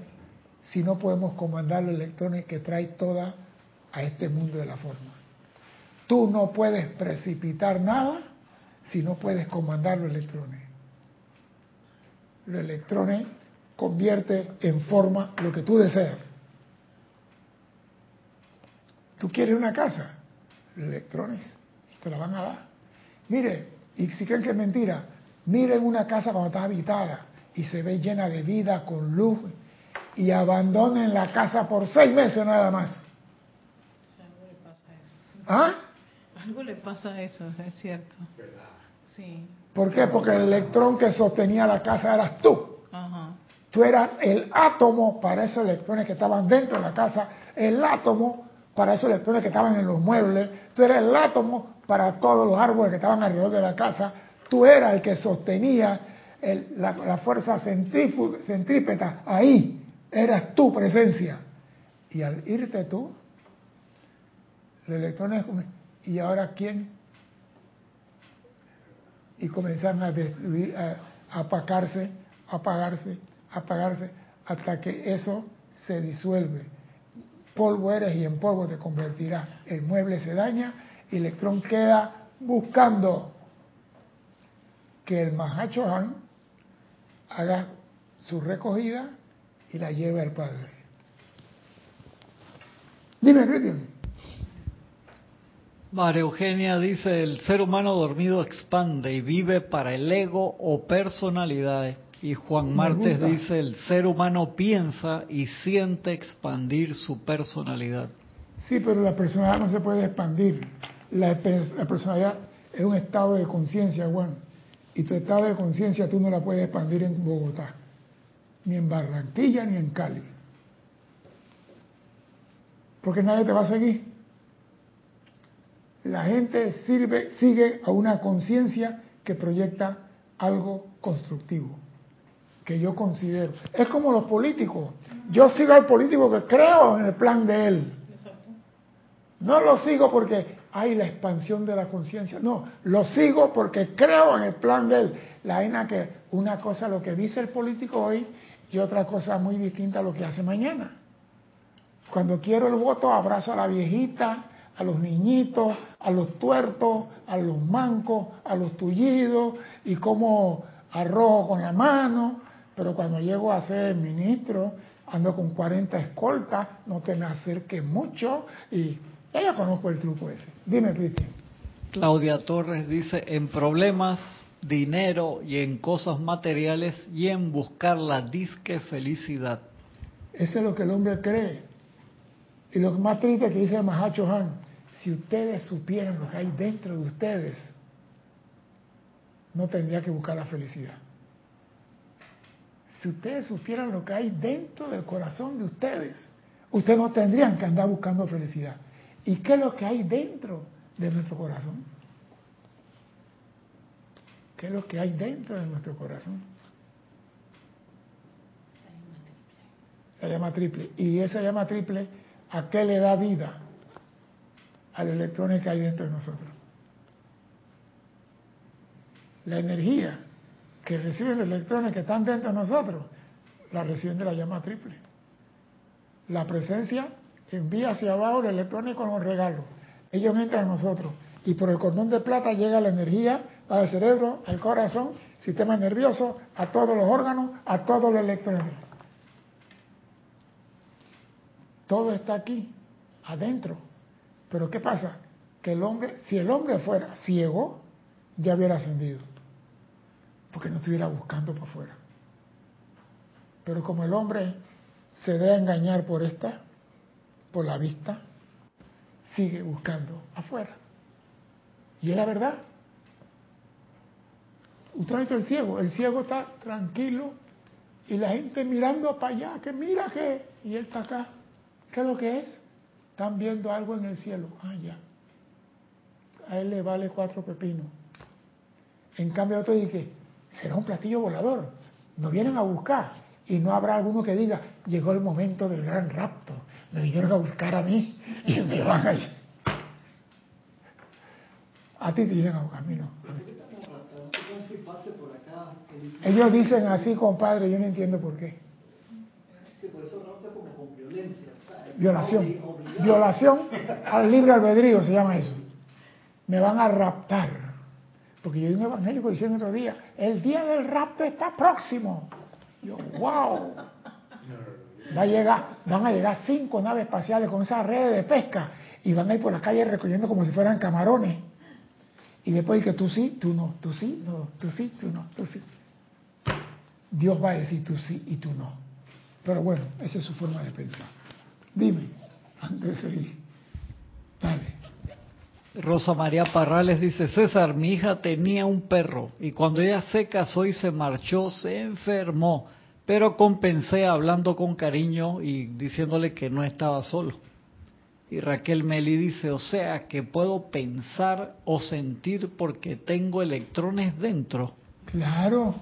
si no podemos comandar los electrones que trae toda a este mundo de la forma? Tú no puedes precipitar nada si no puedes comandar los electrones. Los electrones convierte en forma lo que tú deseas. Tú quieres una casa, los electrones te la van a dar. Mire, y si creen que es mentira, miren una casa cuando está habitada y se ve llena de vida, con luz, y abandonen la casa por seis meses nada más. Algo le pasa a eso. ¿Ah? Algo le pasa a eso, es cierto. Sí. ¿Por qué? Porque el electrón que sostenía la casa eras tú. Ajá. Tú eras el átomo para esos electrones que estaban dentro de la casa, el átomo para esos electrones que estaban en los muebles, tú eras el átomo para todos los árboles que estaban alrededor de la casa, tú eras el que sostenía el- la, fuerza centrípeta ahí, eras tu presencia. Y al irte tú, los electrones, ¿y ahora quién? Y comenzaron a destruir, a, a apagarse, apagarse, hasta que eso se disuelve. Polvo eres y en polvo te convertirás. El mueble se daña y electrón queda buscando que el Mahacho Han haga su recogida y la lleve al Padre. Dime, Cristian. María Eugenia dice, el ser humano dormido expande y vive para el ego o personalidades. Y Juan Martes dice, el ser humano piensa y siente expandir su personalidad. Sí, pero la personalidad no se puede expandir. La, pe- la personalidad es un estado de conciencia, Juan. Y tu estado de conciencia tú no la puedes expandir en Bogotá, ni en Barranquilla, ni en Cali. Porque nadie te va a seguir. La gente sirve, sigue a una conciencia que proyecta algo constructivo, que yo considero. Es como los políticos. Yo sigo al político que creo en el plan de él. No lo sigo porque hay la expansión de la conciencia. No, lo sigo porque creo en el plan de él. La vaina que una cosa lo que dice el político hoy y otra cosa muy distinta a lo que hace mañana. Cuando quiero el voto abrazo a la viejita, a los niñitos, a los tuertos, a los mancos, a los tullidos y como arrojo con la mano. Pero cuando llego a ser ministro, ando con 40 escoltas, no te me acerques mucho y ya yo conozco el truco ese. Dime, Cristian. Claudia Torres dice, en problemas, dinero y en cosas materiales y en buscar la disque felicidad. Eso es lo que el hombre cree. Y lo más triste que dice el Mahacho Han, si ustedes supieran lo que hay dentro de ustedes, no tendría que buscar la felicidad. Si ustedes supieran lo que hay dentro del corazón de ustedes, ustedes no tendrían que andar buscando felicidad. ¿Y qué es lo que hay dentro de nuestro corazón? ¿Qué es lo que hay dentro de nuestro corazón? La llama triple. Y esa llama triple, ¿a qué le da vida? Al electrón que hay dentro de nosotros. La energía que reciben los electrones que están dentro de nosotros, la reciben de la llama triple. La presencia envía hacia abajo los electrones con los regalos. Ellos entran a nosotros y por el cordón de plata llega la energía al cerebro, al corazón, sistema nervioso, a todos los órganos, a todos los electrones. Todo está aquí, adentro. Pero ¿qué pasa? Que el hombre, si el hombre fuera ciego, ya hubiera ascendido. Porque no estuviera buscando por fuera. Pero como el hombre se debe engañar por esta, por la vista, sigue buscando afuera. Y es la verdad. Usted ha visto el ciego, el ciego está tranquilo y la gente mirando para allá, que mira que, y él está acá. ¿Qué es lo que es? Están viendo algo en el cielo. Ah, ya. A él le vale cuatro pepinos. En cambio, otro dice, será un platillo volador. Nos vienen a buscar. Y no habrá alguno que diga, llegó el momento del gran rapto. Me vinieron a buscar a mí y me van a ir. A ti te vienen a buscar, a mí no. Ellos dicen así, compadre, yo no entiendo por qué. Violación. Violación al libre albedrío se llama eso. Me van a raptar. Porque yo vi un evangélico diciendo otro día, el día del rapto está próximo. Yo, wow. Va a llegar, van a llegar cinco naves espaciales con esas redes de pesca y van a ir por la calle recogiendo como si fueran camarones. Y después que tú sí, tú no, tú sí, no, tú sí, tú no, tú sí. Dios va a decir tú sí y tú no. Pero bueno, esa es su forma de pensar. Dime, antes de seguir. Dale. Rosa María Parrales dice, César, mi hija tenía un perro y cuando ella se casó y se marchó, se enfermó, pero compensé hablando con cariño y diciéndole que no estaba solo. Y Raquel Meli dice, o sea, que puedo pensar o sentir porque tengo electrones dentro. Claro.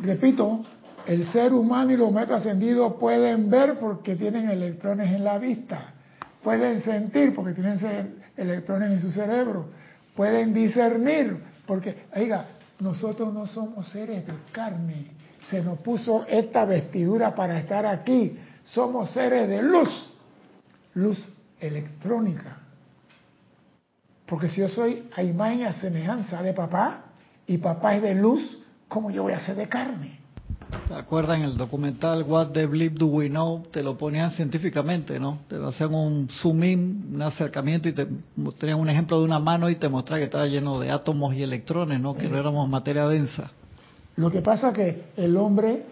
Repito, el ser humano y los ascendidos pueden ver porque tienen electrones en la vista, pueden sentir porque tienen electrones en su cerebro, pueden discernir porque, oiga, nosotros no somos seres de carne, se nos puso esta vestidura para estar aquí, somos seres de luz, luz electrónica. Porque si yo soy a imagen y a semejanza de papá y papá es de luz, ¿cómo yo voy a ser de carne? ¿Te acuerdas en el documental What the Bleep Do We Know? Te lo ponían científicamente, ¿no? Te hacían un zoom in, un acercamiento y te tenían un ejemplo de una mano y te mostraba que estaba lleno de átomos y electrones, ¿no? Que no éramos materia densa. Lo que pasa es que el hombre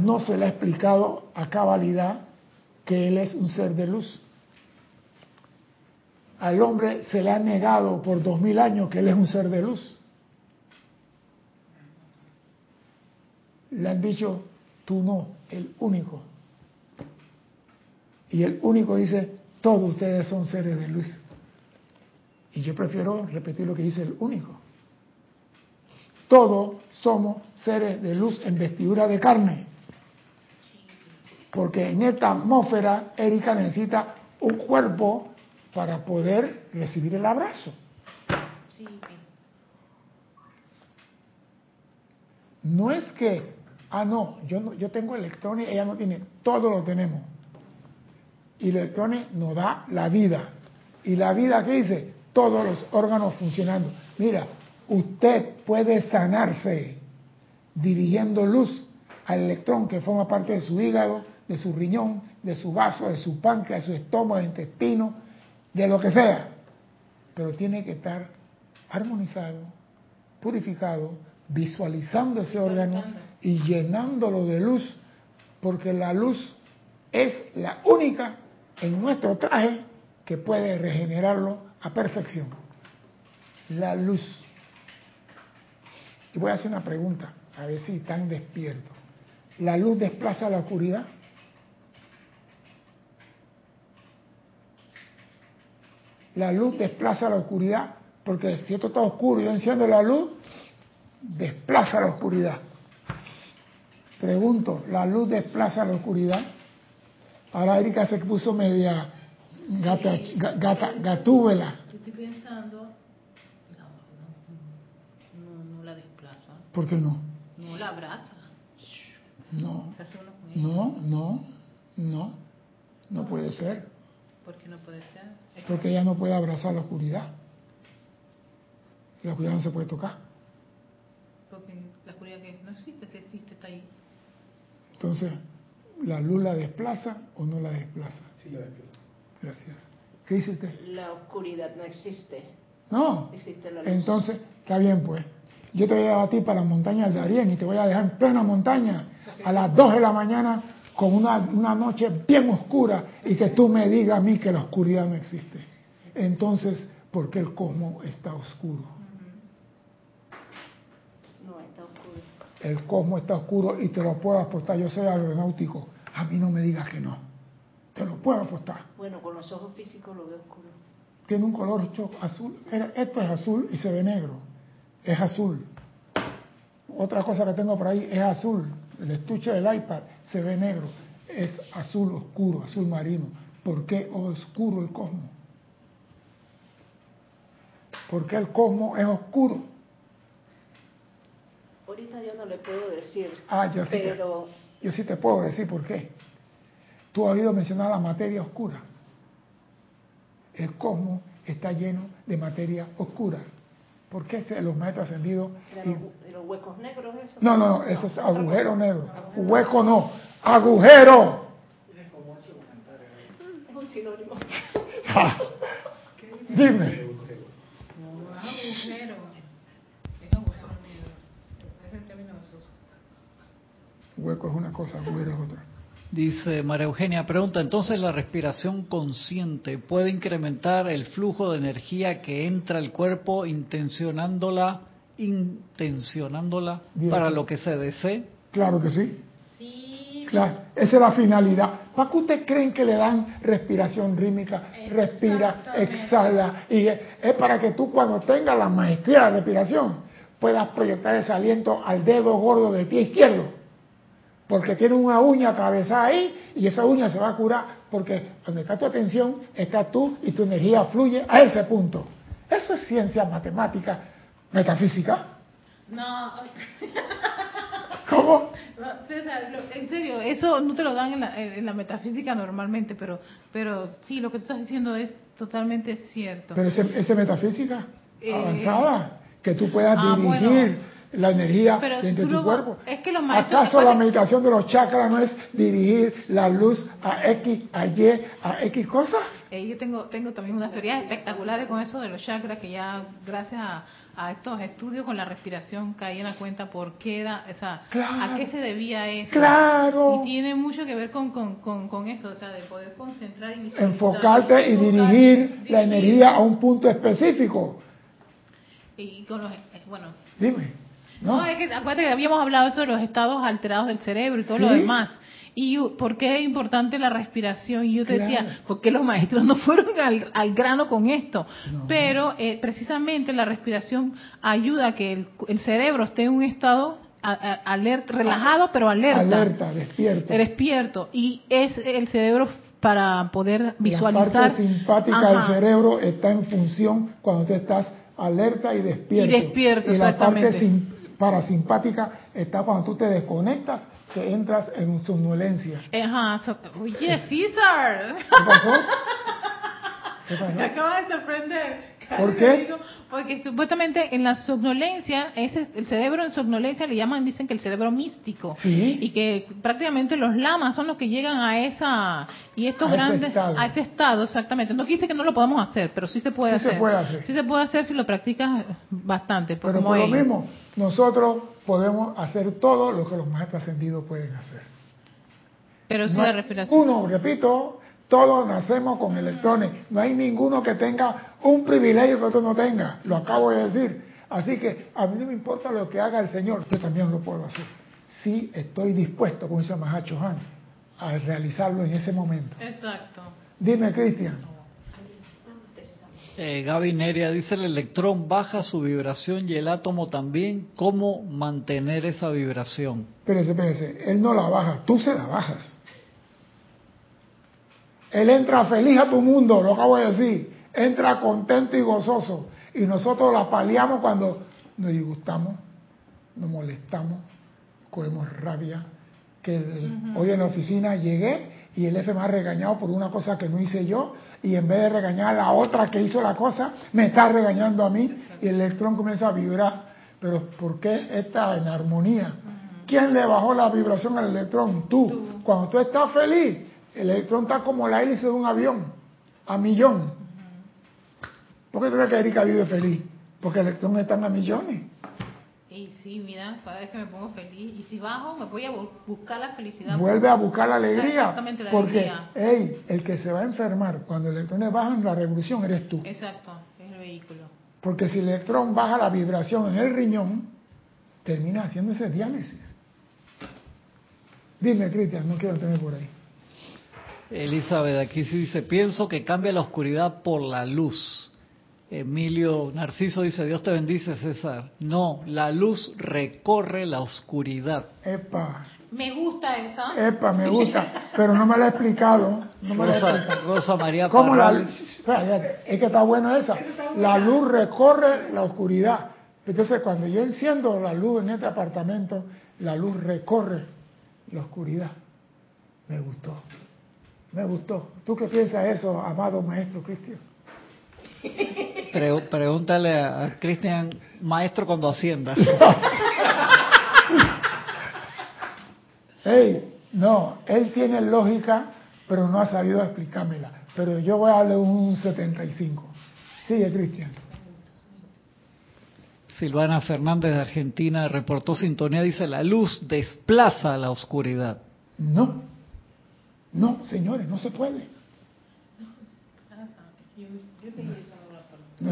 no se le ha explicado a cabalidad que él es un ser de luz. Al hombre se le ha negado por dos mil años que él es un ser de luz. Le han dicho, tú no, el único. Y el único dice, todos ustedes son seres de luz. Y yo prefiero repetir lo que dice el único. Todos somos seres de luz en vestidura de carne. Porque en esta atmósfera Erika necesita un cuerpo para poder recibir el abrazo. No es que Ah, no, yo, no, yo tengo electrones, ella no tiene, todos lo tenemos. Y los electrones nos da la vida. Y la vida, ¿qué dice? Todos los órganos funcionando. Mira, usted puede sanarse dirigiendo luz al electrón que forma parte de su hígado, de su riñón, de su vaso, de su páncreas, de su estómago, de intestino, de lo que sea. Pero tiene que estar armonizado, purificado, visualizando ese órgano y llenándolo de luz, porque la luz es la única en nuestro traje que puede regenerarlo a perfección. La luz. Y voy a hacer una pregunta, a ver si están despiertos. ¿La luz desplaza la oscuridad? La luz desplaza la oscuridad, porque si esto está oscuro y yo enciendo la luz, desplaza la oscuridad. Pregunto, ¿la luz desplaza la oscuridad? Ahora Erika se puso media gata, gata, gatúbela. Estoy pensando, no, no, no, la desplaza. ¿Por qué no? No la abraza. No, no, no, no, no puede ser. ¿Por qué no puede ser? Porque ella no puede abrazar la oscuridad. La oscuridad no se puede tocar. Porque la oscuridad que no existe, si existe, está ahí. Entonces, ¿la luz la desplaza o no la desplaza? Sí, la desplaza. Gracias. ¿Qué dice usted? La oscuridad no existe. No. Existe la luz. Entonces, está bien pues. Yo te voy a llevar a ti para la montaña del Darién y te voy a dejar en plena montaña a las 2 de la mañana con una, una noche bien oscura y que tú me digas a mí que la oscuridad no existe. Entonces, ¿por qué el cosmos está oscuro? No, está oscuro. El cosmos está oscuro y te lo puedo apostar. Yo soy aeronáutico. A mí no me digas que no. Te lo puedo apostar. Bueno, con los ojos físicos lo veo oscuro. Tiene un color azul. Esto es azul y se ve negro. Es azul. Otra cosa que tengo por ahí es azul. El estuche del iPad se ve negro. Es azul oscuro, azul marino. ¿Por qué oscuro el cosmos? ¿Por qué el cosmos es oscuro? Ahorita yo no le puedo decir, Ah, yo sí, te, pero yo sí te puedo decir por qué. Tú has oído mencionar la materia oscura. El cosmos está lleno de materia oscura. ¿Por qué se- los maestros ascendidos... de y- los, de los huecos negros eso. No, no, no, eso es agujero negro. Hueco no, agujero. Es un sinónimo. Dime. No, es agujero. Es agujero negro. Es el término que se usa. Hueco es una cosa, agujero es otra. Dice María Eugenia, pregunta, entonces la respiración consciente puede incrementar el flujo de energía que entra al cuerpo intencionándola, intencionándola Bien. para lo que se desee. Claro que sí. Sí. Claro, esa es la finalidad. ¿Para qué ustedes creen que le dan respiración rítmica? Respira, exhala. Y es es para que tú cuando tengas la maestría de la respiración puedas proyectar ese aliento al dedo gordo del pie izquierdo. Porque tiene una uña atravesada ahí y esa uña se va a curar porque donde está tu atención está tú y tu energía fluye a ese punto. Eso es ciencia matemática, metafísica. No, ¿Cómo? no, César, lo- en serio, eso no te lo dan en la, en la metafísica normalmente, pero, pero sí, lo que tú estás diciendo es totalmente cierto. Pero ese, ese metafísica Eh, avanzada, que tú puedas ah, dirigir bueno. La energía Pero dentro de tu lo- cuerpo. es que los maestros- ¿Acaso la meditación de los chakras no es dirigir la luz a X, a Y, a X cosas? Eh, yo tengo, tengo también unas teorías espectaculares con eso de los chakras que ya gracias a, a estos estudios con la respiración caí en la cuenta por qué era, o sea, Claro. a qué se debía eso. Claro. Y tiene mucho que ver con, con, con, con eso, o sea, de poder concentrar y. Enfocarte y dirigir la energía a un punto específico. Y con los, eh, bueno, Dime. No, ¿No? es que acuérdate que habíamos hablado eso de los estados alterados del cerebro y todo lo demás. Y por qué es importante la respiración. Y yo te Claro. decía, ¿por qué los maestros no fueron al, al grano con esto? No. Pero eh, precisamente la respiración ayuda a que el, el cerebro esté en un estado alerta, relajado, pero alerta. Alerta, despierto. Despierto. Y es el cerebro para poder La visualizar. parte simpática Ajá. del cerebro está en función cuando tú estás alerta y despierto. Y despierto, Y la parte exactamente. Parasimpática está cuando tú te desconectas, que entras en somnolencia. Ajá. so- Oye, César. ¿Qué pasó? ¿Qué pasó? Me acaba de sorprender. ¿Por qué? Porque supuestamente en la somnolencia, ese, el cerebro en somnolencia le llaman, dicen que el cerebro místico. Sí. Y que prácticamente los lamas son los que llegan a esa, y estos A ese grandes, estado. a ese estado, exactamente. No dice que no lo podamos hacer, pero sí se puede Sí se hacer. puede hacer. Sí se puede hacer si lo practicas bastante. pues, Pero como por lo mismo, nosotros podemos hacer todo lo que los maestros ascendidos pueden hacer. Pero sí No la respiración. Uno, repito, todos nacemos con electrones. No hay ninguno que tenga un privilegio que otro no tenga. Lo acabo de decir. Así que a mí no me importa lo que haga el Señor, yo también lo puedo hacer. Si estoy dispuesto, como dice Mahacho Han, a realizarlo en ese momento. Exacto. Dime, Cristian. Eh, Gaby Neria dice el electrón baja su vibración y el átomo también. ¿Cómo mantener esa vibración? Espérese, espérese. Él no la baja, tú se la bajas. Él entra feliz a tu mundo, lo acabo de decir. Entra contento y gozoso. Y nosotros la paliamos cuando nos disgustamos, nos molestamos, cogemos rabia. Que hoy en la oficina llegué y el F me ha regañado por una cosa que no hice yo y en vez de regañar a la otra que hizo la cosa, me está regañando a mí y el electrón comienza a vibrar. Pero ¿por qué está en armonía? ¿Quién le bajó la vibración al electrón? Tú. Cuando tú estás feliz, el electrón está como la hélice de un avión, a millón. ¿Por qué tú crees que Erika vive feliz? Porque el electrón está a millones. Y sí, mira, cada vez que me pongo feliz, y si bajo, me voy a buscar la felicidad. Vuelve a buscar la alegría. Exactamente la porque, hey, el que se va a enfermar cuando el electrón baja en la revolución eres tú. Exacto, es el vehículo. Porque si el electrón baja la vibración en el riñón, termina haciéndose diálisis. Dime, Cristian, no quiero tener por ahí. Elizabeth aquí sí dice, pienso que cambia la oscuridad por la luz. Emilio Narciso dice, Dios te bendice, César. No, la luz recorre la oscuridad. Epa. Me gusta esa. Epa, me gusta, pero no me la he explicado. No me Rosa, la he explicado. Rosa María ¿Cómo la Es que está buena esa. La luz recorre la oscuridad. Entonces, cuando yo enciendo la luz en este apartamento, la luz recorre la oscuridad. Me gustó. Me gustó. ¿Tú qué piensas de eso, amado maestro Cristian? pregúntale a Cristian, maestro cuando hacienda. hey, no, él tiene lógica, pero no ha sabido explicármela. Pero yo voy a darle un 75. Sigue, Cristian. Silvana Fernández de Argentina reportó sintonía, dice, la luz desplaza la oscuridad. No, no, señores, no se puede.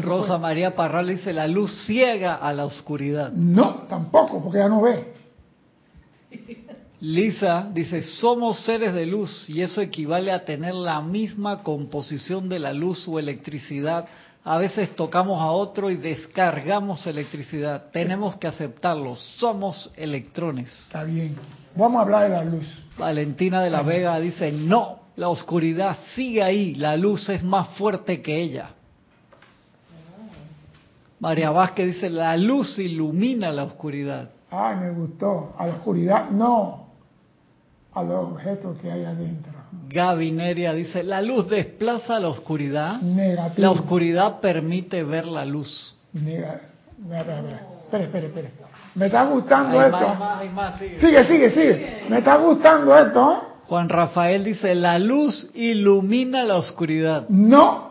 Rosa María Parral dice, la luz ciega a la oscuridad. No, tampoco, porque ya no ve. Lisa dice, somos seres de luz y eso equivale a tener la misma composición de la luz o electricidad. A veces tocamos a otro y descargamos electricidad. Tenemos que aceptarlo. Somos electrones. Está bien. Vamos a hablar de la luz. Valentina de la Vega dice, no, la oscuridad sigue ahí. La luz es más fuerte que ella. María Vázquez dice, la luz ilumina la oscuridad. Ay, me gustó. A la oscuridad no, a los objetos que hay adentro. Gaby Neria dice, la luz desplaza la oscuridad. Negativo. La oscuridad permite ver la luz. Negativo. Espera, espera, espera. Me está gustando esto. sigue. sigue, sigue, Me está gustando esto. Juan Rafael dice, la luz ilumina la oscuridad. No,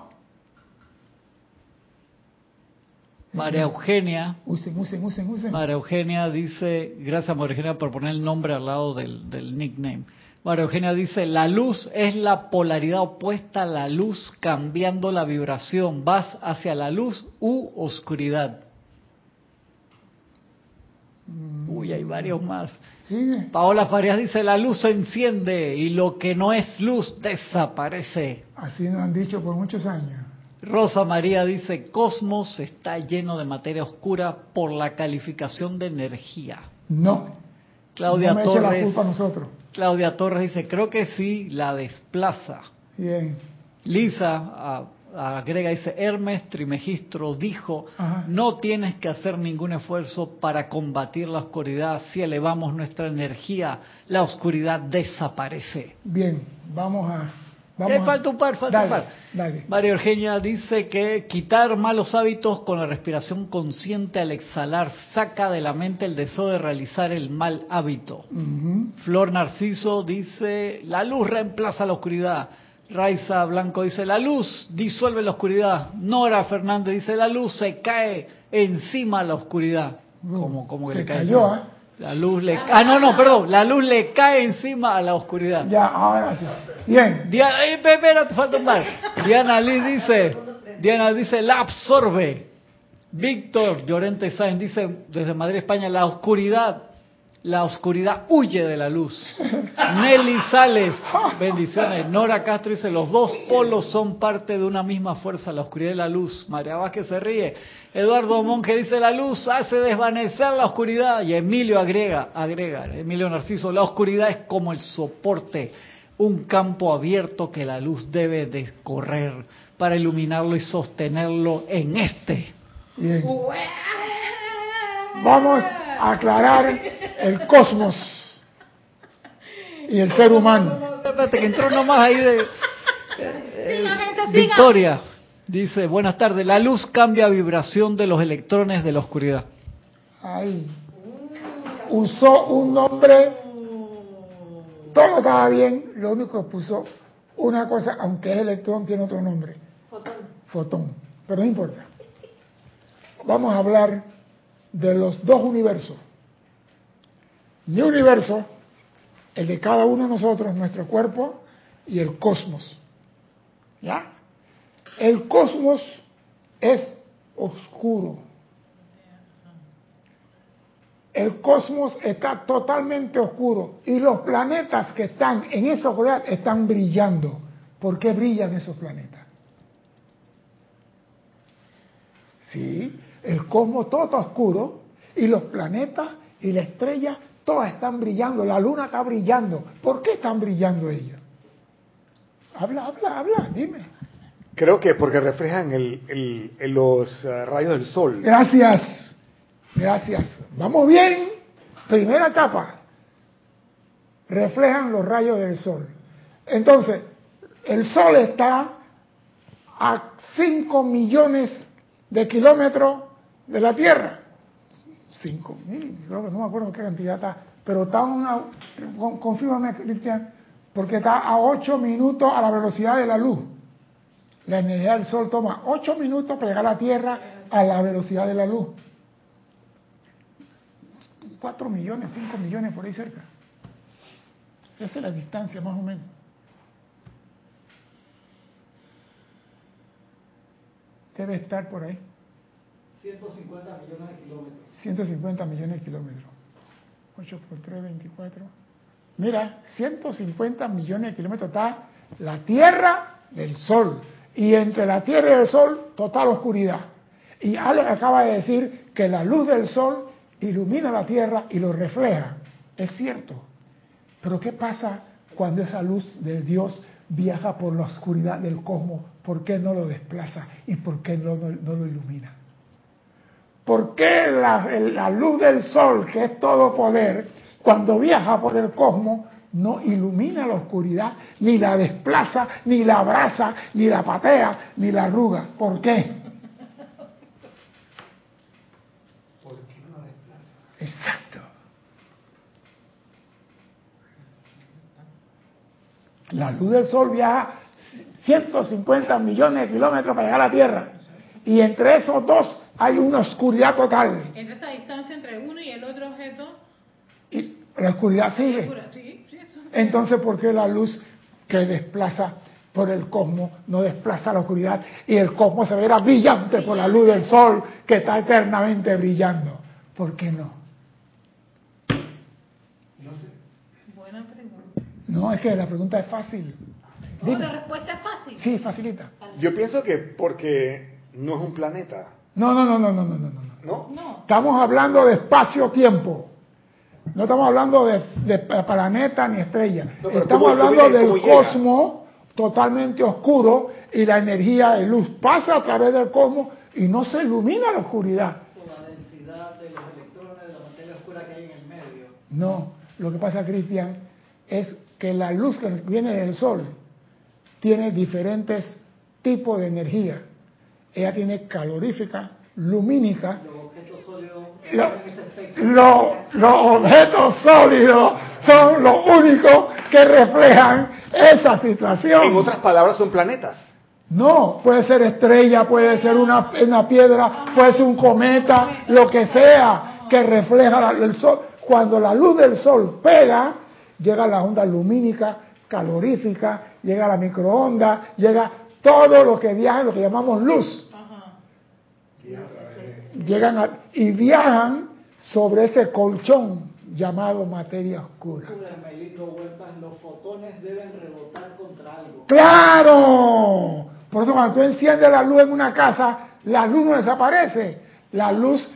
María Eugenia. Usen, usen, usen, usen. María Eugenia dice, gracias María Eugenia por poner el nombre al lado del, del nickname. María Eugenia dice, la luz es la polaridad opuesta a la luz cambiando la vibración. Vas hacia la luz u oscuridad. Mm. Uy, hay varios más. Paola Farias dice, la luz se enciende y lo que no es luz desaparece. Así nos han dicho por muchos años. Rosa María dice, Cosmos está lleno de materia oscura por la calificación de energía. No. Claudia Torres. La culpa a nosotros. Claudia Torres dice, creo que sí, la desplaza. Bien. Lisa agrega, dice, Hermes Trimegistro dijo, no tienes que hacer ningún esfuerzo para combatir la oscuridad. Si elevamos nuestra energía, la oscuridad desaparece. Bien, vamos a falta un par, falta un par. María Eugenia dice que quitar malos hábitos con la respiración consciente al exhalar saca de la mente el deseo de realizar el mal hábito. Flor Narciso dice, la luz reemplaza la oscuridad. Raiza Blanco dice, la luz disuelve la oscuridad. Nora Fernández dice, la luz se cae encima la oscuridad. como, como que se le cae cayó, ¿eh? La luz le Ah, no, no, perdón. La luz le cae encima a la oscuridad. Ya, ahora sí. Bien. Diana, eh, espera, te. Diana Liz dice, Diana dice, la absorbe. Víctor Llorente Sáenz dice, desde Madrid, España, la oscuridad la oscuridad huye de la luz. Nelly Sales, bendiciones. Nora Castro dice, los dos polos son parte de una misma fuerza, la oscuridad y la luz. María Vázquez se ríe. Eduardo Monge dice, la luz hace desvanecer la oscuridad. Y Emilio agrega, agrega, Emilio Narciso, la oscuridad es como el soporte, un campo abierto que la luz debe de correr para iluminarlo y sostenerlo en este. Bien. Vamos a aclarar el cosmos y el ser humano. Espérate, que entró nomás ahí de... eh, Victoria dice, buenas tardes, la luz cambia vibración de los electrones de la oscuridad. Ahí. Usó un nombre, todo estaba bien, lo único que puso una cosa, aunque es electrón, tiene otro nombre. Fotón. Pero no importa. Vamos a hablar de los dos universos. Mi universo, el de cada uno de nosotros, nuestro cuerpo, y el cosmos. ¿Ya? El cosmos es oscuro. El cosmos está totalmente oscuro y los planetas que están en esa oscuridad están brillando. ¿Por qué brillan esos planetas? Sí, el cosmos todo está oscuro y los planetas y la estrella todas están brillando, la luna está brillando. ¿Por qué están brillando ellos? Habla, habla, habla, dime. Creo que porque reflejan el, el- los eh, rayos del sol. Gracias, gracias. Vamos bien. Primera etapa. Reflejan los rayos del sol. Entonces, el sol está a 5 millones de kilómetros de la Tierra. 5 mil, creo que no me acuerdo qué cantidad está, pero está una, con- confírmame, Cristian, porque está a 8 minutos a la velocidad de la luz. La energía del sol toma 8 minutos para llegar a la Tierra a la velocidad de la luz. 4 millones, 5 millones por ahí cerca. Esa es la distancia más o menos. Debe estar por ahí. 150 millones de kilómetros. 150 millones de kilómetros. 8 por 3, 24. Mira, 150 millones de kilómetros está la Tierra del Sol. Y entre la Tierra y el Sol, total oscuridad. Y Alex acaba de decir que la luz del Sol ilumina la Tierra y lo refleja. Es cierto. Pero ¿qué pasa cuando esa luz de Dios viaja por la oscuridad del cosmos? ¿Por qué no lo desplaza? ¿Y por qué no, lo ilumina? ¿Por qué la, la luz del sol, que es todo poder, cuando viaja por el cosmos, no ilumina la oscuridad, ni la desplaza, ni la abraza, ni la patea, ni la arruga? ¿Por qué? Exacto. La luz del sol viaja 150 millones de kilómetros para llegar a la Tierra. Y entre esos dos hay una oscuridad total. Entre esta distancia entre uno y el otro objeto, Y la oscuridad sigue. Entonces, ¿por qué la luz que desplaza por el cosmos no desplaza la oscuridad? Y el cosmos se verá brillante por la luz del sol que está eternamente brillando. ¿Por qué no? buena pregunta. No, es que la pregunta es fácil. No, Dime. la respuesta es fácil. Sí, facilita. Yo pienso que porque no es un planeta, No, no, no, no, no, no, no. no. ¿no? No, Estamos hablando de espacio-tiempo. No estamos hablando de, de planeta ni estrella. No, estamos ¿cómo- cómo hablando del cosmos totalmente oscuro y la energía de luz pasa a través del cosmos y no se ilumina la oscuridad. Por la densidad de los electrones de la materia oscura que hay en el medio. No, lo que pasa, Cristian, es que la luz que viene del sol tiene diferentes tipos de energía. Ella tiene calorífica, lumínica, Los objetos sólidos Lo- lo- los objetos sólidos son los únicos que reflejan esa situación. En otras palabras, son planetas. No, puede ser estrella, puede ser una, una piedra, puede ser un cometa, lo que sea que refleja la- el sol. Cuando la luz del sol pega, llega la onda lumínica, calorífica, llega la microonda, llega todo lo que viaja, lo que llamamos luz. Llegan a- y viajan sobre ese colchón llamado materia oscura. los fotones deben rebotar contra algo. ¡Claro! Por eso cuando tú enciendes la luz en una casa, la luz no desaparece. La luz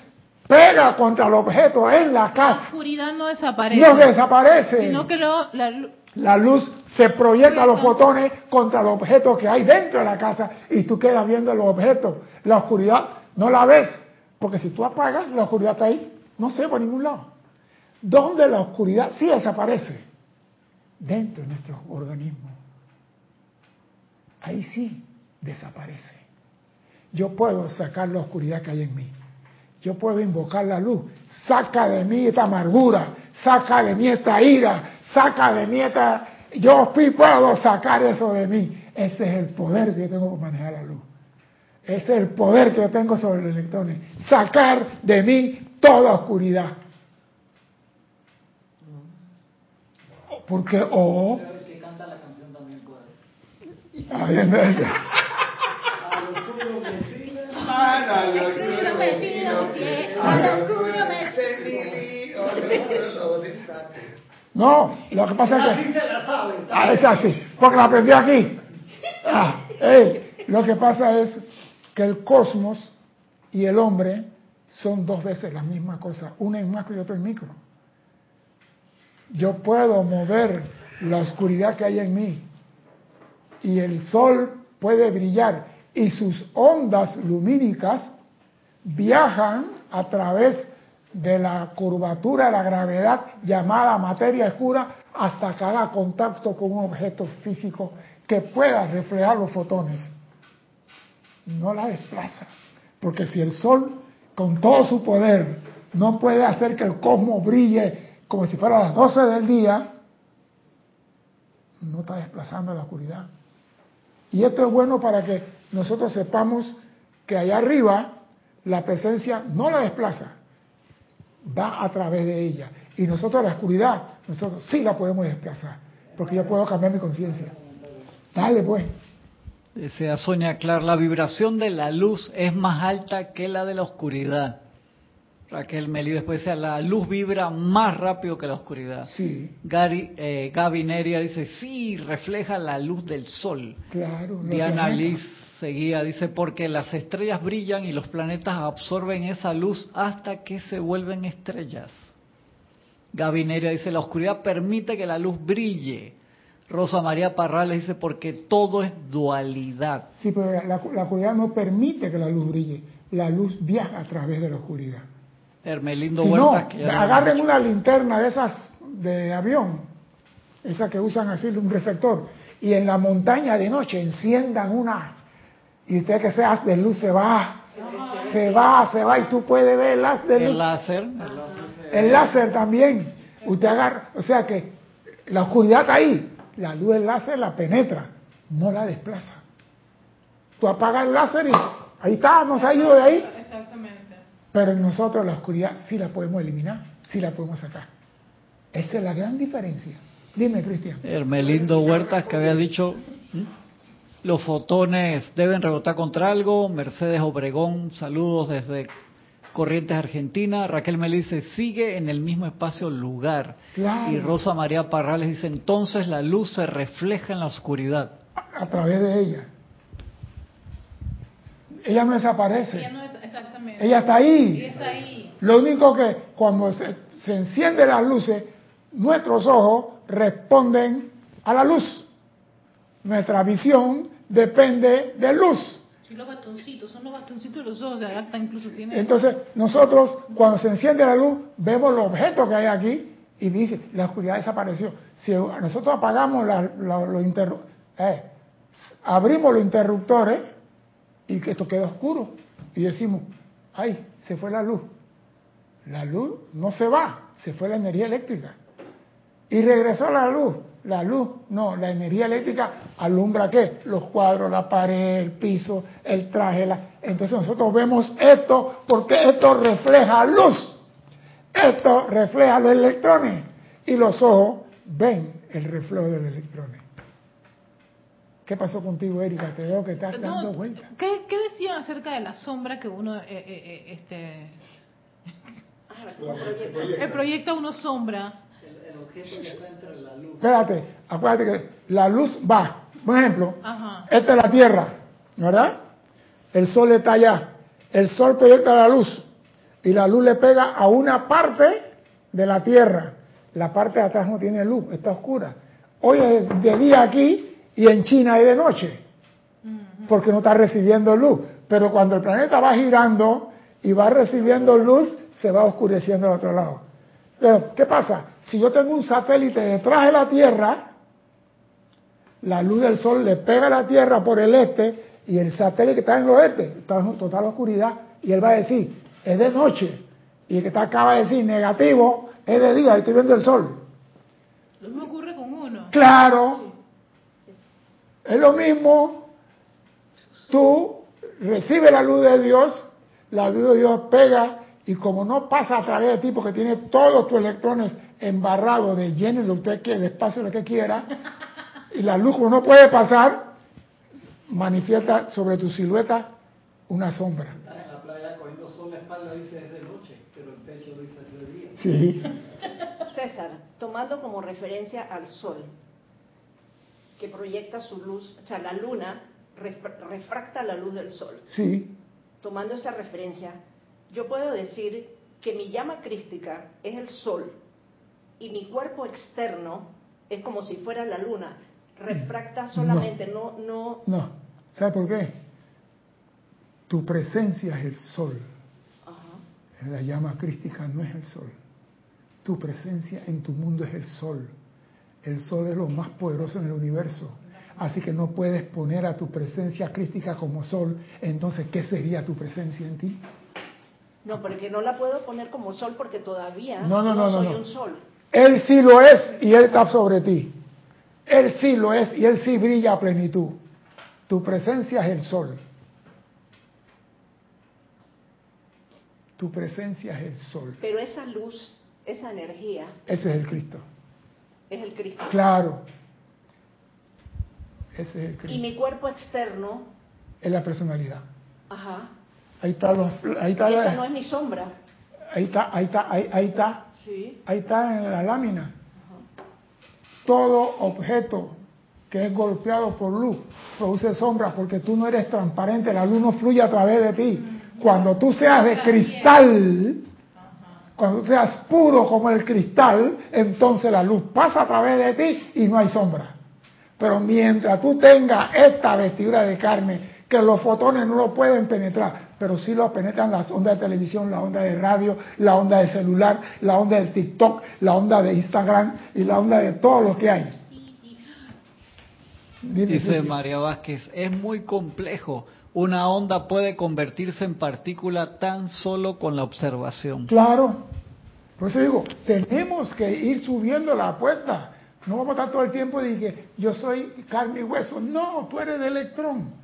pega contra el objeto en la casa. La oscuridad no desaparece. No desaparece. Sino que lo, la, la luz se proyecta los fotones contra el objeto que hay dentro de la casa y tú quedas viendo los objetos. La oscuridad no la ves, porque si tú apagas, la oscuridad está ahí, no se ve por ningún lado. ¿Dónde la oscuridad sí desaparece? Dentro de nuestro organismo. Ahí sí desaparece. Yo puedo sacar la oscuridad que hay en mí. Yo puedo invocar la luz. Saca de mí esta amargura, saca de mí esta ira, saca de mí esta... Yo puedo sacar eso de mí. Ese es el poder que yo tengo para manejar la luz. Ese es el poder que yo tengo sobre los electrones. Sacar de mí toda oscuridad. Porque, o... El que canta la canción también puede. A ver, A lo oscuro metido, oscuro No, lo que pasa es Así que... se la sabe. Ah, es así, porque la aprendí aquí. Ah, lo que pasa es que el cosmos y el hombre son dos veces la misma cosa, una en macro y otra en micro. Yo puedo mover la oscuridad que hay en mí y el sol puede brillar y sus ondas lumínicas viajan a través de la curvatura de la gravedad llamada materia oscura hasta que haga contacto con un objeto físico que pueda reflejar los fotones. No la desplaza. Porque si el Sol, con todo su poder, no puede hacer que el cosmos brille como si fuera las 12 del día, no está desplazando la oscuridad. Y esto es bueno para que nosotros sepamos que allá arriba la presencia no la desplaza, va a través de ella. Y nosotros la oscuridad, nosotros sí la podemos desplazar, porque yo puedo cambiar mi conciencia. Dale pues. Desea Sonia Clar, la vibración de la luz es más alta que la de la oscuridad. Raquel Meli después dice, la luz vibra más rápido que la oscuridad. Sí. Gary, eh, Gaby Neria dice, sí, refleja la luz del sol. Claro. Diana Liz seguía, dice, porque las estrellas brillan y los planetas absorben esa luz hasta que se vuelven estrellas. Gaby Neria dice, la oscuridad permite que la luz brille. Rosa María Parrales dice, porque todo es dualidad. Sí, pero la, la oscuridad no permite que la luz brille. La luz viaja a través de la oscuridad. Hermelindo Si no, que ya agarren una linterna de esas de avión, esas que usan así, un reflector, y en la montaña de noche enciendan una, y usted que sea haz de luz se va, se va, se va, y tú puedes ver el haz de El luz. láser, el láser se- El láser también. Usted agarra, o sea que la oscuridad está ahí. La luz del láser la penetra, no la desplaza. Tú apagas el láser y ahí está, no se ha ido de ahí. Exactamente. Pero en nosotros la oscuridad sí la podemos eliminar, sí la podemos sacar. Esa es la gran diferencia. Dime, Cristian. Hermelindo Huertas que había dicho ¿m? Los fotones deben rebotar contra algo. Mercedes Obregón, saludos desde Corrientes Argentina. Raquel me dice sigue en el mismo espacio lugar. Claro. Y Rosa María Parrales dice entonces la luz se refleja en la oscuridad. A, a través de ella. Ella no desaparece. Ella no es exactamente. Ella está ahí. Ella está ahí. Lo único que cuando se, se encienden las luces, nuestros ojos responden a la luz. Nuestra visión depende de luz. Sí, los bastoncitos, son los bastoncitos de los ojos, adapta incluso tiene. Entonces, nosotros, cuando se enciende la luz, vemos los objetos que hay aquí y dice, la oscuridad desapareció. Si nosotros apagamos la- la- los interru- eh, abrimos los interruptores y que esto queda oscuro y decimos, ay, se fue la luz. La luz no se va, se fue la energía eléctrica. Y regresó la luz. La luz, no, la energía eléctrica alumbra qué? Los cuadros, la pared, el piso, el traje. La... Entonces nosotros vemos esto porque esto refleja luz. Esto refleja los electrones. Y los ojos ven el reflejo de los electrones. ¿Qué pasó contigo, Erika? Te veo que estás No, dando vueltas. ¿qué, ¿Qué decían acerca de la sombra que uno, eh, eh, eh, este, El proyecta uno sombra. El, el objeto que está entre la luz. Espérate, acuérdate que la luz va. Por ejemplo, Ajá. esta es la Tierra, ¿verdad? El Sol está allá. El Sol proyecta la luz y la luz le pega a una parte de la Tierra. La parte de atrás no tiene luz, está oscura. Hoy es de día aquí y en China es de noche, porque no está recibiendo luz. Pero cuando el planeta va girando y va recibiendo luz, se va oscureciendo al otro lado. Pero, ¿Qué pasa? Si yo tengo un satélite detrás de la Tierra, la luz del sol le pega a la Tierra por el este y el satélite que está en el oeste está en total oscuridad y él va a decir, es de noche. Y el que está acaba de decir, negativo, es de día, estoy viendo el sol. Lo mismo ocurre con uno. Claro, es lo mismo. Tú recibes la luz de Dios, la luz de Dios pega y como no pasa a través de ti porque tiene todos tus electrones embarrados de lleno lo que usted quiera, el espacio lo que quiera, y la luz como no puede pasar, manifiesta sobre tu silueta una sombra. Estás en la playa cogiendo sol la espalda, dice es de noche, pero el pecho dice es de día. Sí, César, tomando como referencia al sol, que proyecta su luz, o sea, la luna refra- refracta la luz del sol. sí, Tomando esa referencia, yo puedo decir que mi llama crística es el sol y mi cuerpo externo es como si fuera la luna, refracta solamente, no, no, no. ¿Sabe por qué? Tu presencia es el sol. ajá. La llama crística no es el sol. Tu presencia en tu mundo es el sol. El sol es lo más poderoso en el universo. Así que no puedes poner a tu presencia crística como sol. Entonces, ¿qué sería tu presencia en ti? No, porque no la puedo poner como sol porque todavía No, no, no, no, soy un sol. Él sí lo es y Él está sobre ti. Él sí lo es y Él sí brilla a plenitud. Tu presencia es el sol. Tu presencia es el sol. Pero esa luz, esa energía, Ese es el Cristo. es el Cristo. Claro. Ese es el Y Cristo. mi cuerpo externo, Es la personalidad. ajá, Ahí está, los, ahí está, esa la- no es mi sombra. ahí está, ahí está, ahí, ahí está, Sí. ahí está en la lámina. Todo objeto que es golpeado por luz produce sombra porque tú no eres transparente, la luz no fluye a través de ti. Cuando tú seas de cristal, cuando tú seas puro como el cristal, entonces la luz pasa a través de ti y no hay sombra. Pero mientras tú tengas esta vestidura de carne, que los fotones no lo pueden penetrar, pero sí lo penetran las ondas de televisión, la onda de radio, la onda de celular, la onda del TikTok, la onda de Instagram y la onda de todo lo que hay. Dime, Dice. María Vázquez, es muy complejo. Una onda puede convertirse en partícula tan solo con la observación. Claro. Por eso digo, tenemos que ir subiendo la apuesta. No vamos a estar todo el tiempo y que yo soy carne y hueso. No, tú eres de electrón.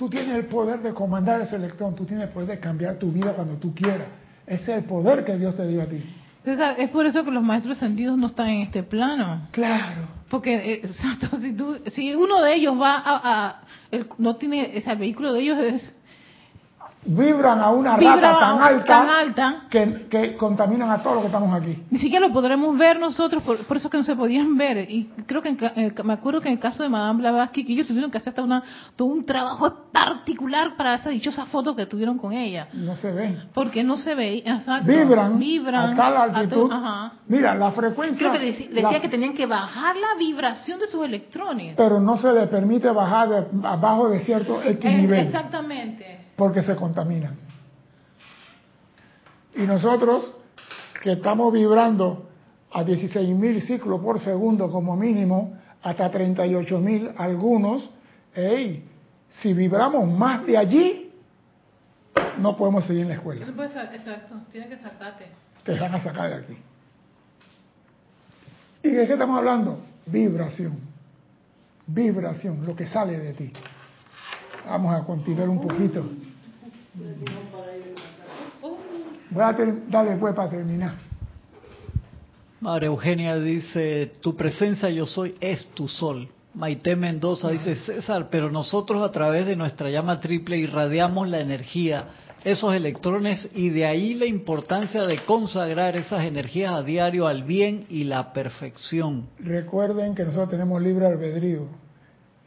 Tú tienes el poder de comandar ese electrón. Tú tienes el poder de cambiar tu vida cuando tú quieras. Ese es el poder que Dios te dio a ti. César, es por eso que los maestros sentidos no están en este plano. Claro. Porque, eh, exacto, si, tú, si uno de ellos va a... a- el- no tiene, o sea, el vehículo de ellos es... Vibran a una Vibra rata tan a- alta, tan alta. Que, que contaminan a todos los que estamos aquí. Ni siquiera lo podremos ver nosotros, por, por eso que no se podían ver. Y creo que, en eh, me acuerdo que en el caso de Madame Blavatsky, que ellos tuvieron que hacer hasta una, todo un trabajo particular para esa dichosa foto que tuvieron con ella. No se ven. Porque no se exacto. Vibran, Vibran a tal a altitud. ajá. Mira, la frecuencia... Creo que decía la- que tenían que bajar la vibración de sus electrones. pero no se le permite bajar de, abajo de cierto X Eh, nivel exactamente. Porque se contaminan. Y nosotros que estamos vibrando a 16.000 ciclos por segundo como mínimo, hasta 38.000 algunos, ey, si vibramos más de allí, no podemos seguir en la escuela. Exacto, tiene que sacarte. Te van a sacar de aquí. ¿Y de qué estamos hablando? Vibración. Vibración, lo que sale de ti. Vamos a continuar un poquito. Voy a darle pues para terminar. María Eugenia dice, tu presencia yo soy es tu sol. Maite Mendoza dice, César, pero nosotros a través de nuestra llama triple irradiamos la energía, esos electrones, y de ahí la importancia de consagrar esas energías a diario al bien y la perfección. Recuerden que nosotros tenemos libre albedrío.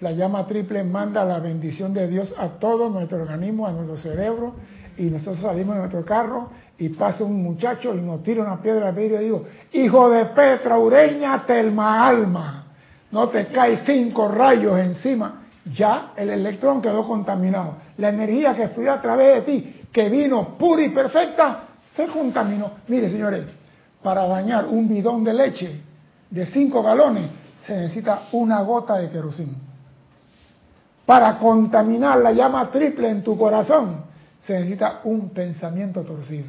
La llama triple manda la bendición de Dios a todo nuestro organismo, a nuestro cerebro, y nosotros salimos de nuestro carro y pasa un muchacho y nos tira una piedra al vidrio y digo, hijo de Petra, Ureña, Telma Alma no te cae cinco rayos encima, ya el electrón quedó contaminado. La energía que fluye a través de ti, que vino pura y perfecta, se contaminó. Mire, señores, para dañar un bidón de leche de cinco galones se necesita una gota de queroseno. Para contaminar la llama triple en tu corazón se necesita un pensamiento torcido.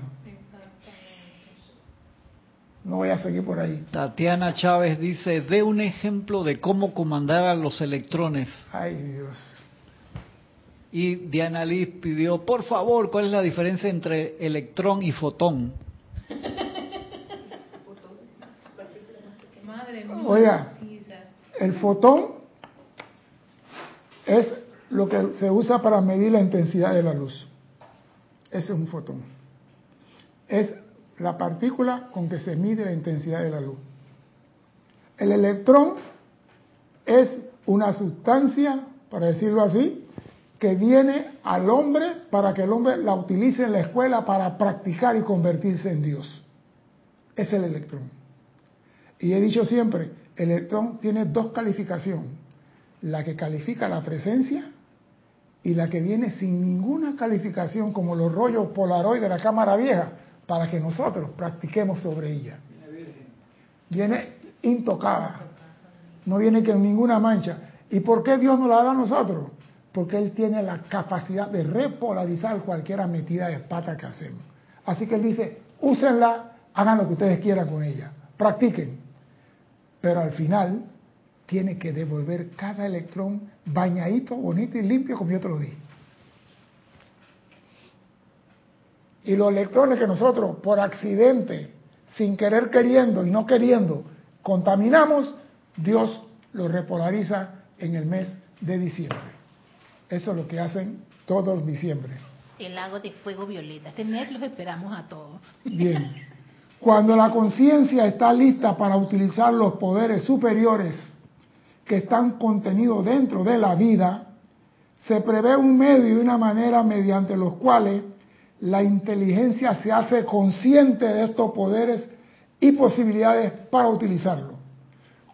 No voy a seguir por ahí. Tatiana Chávez dice, de un ejemplo de cómo comandar a los electrones. Ay Dios. Y Diana Liz pidió, por favor, ¿cuál es la diferencia entre electrón y fotón? Oiga, el fotón es lo que se usa para medir la intensidad de la luz. Ese es un fotón. Es la partícula con que se mide la intensidad de la luz. El electrón es una sustancia, para decirlo así, que viene al hombre para que el hombre la utilice en la escuela para practicar y convertirse en Dios. Es el electrón. Y he dicho siempre, el electrón tiene dos calificaciones. La que califica la presencia y la que viene sin ninguna calificación, como los rollos Polaroid de la cámara vieja, para que nosotros practiquemos sobre ella. Viene intocada, no viene con ninguna mancha. ¿Y por qué Dios nos la da a nosotros? Porque Él tiene la capacidad de repolarizar cualquier metida de pata que hacemos. Así que Él dice, úsenla, hagan lo que ustedes quieran con ella, practiquen. Pero al final tiene que devolver cada electrón bañadito, bonito y limpio como yo te lo dije. Y los electrones que nosotros, por accidente, sin querer queriendo y no queriendo, contaminamos, Dios los repolariza en el mes de diciembre. Eso es lo que hacen todos los diciembre. El lago de fuego violeta. Este mes los esperamos a todos. Bien. Cuando la conciencia está lista para utilizar los poderes superiores que están contenidos dentro de la vida, se prevé un medio y una manera mediante los cuales la inteligencia se hace consciente de estos poderes y posibilidades para utilizarlo.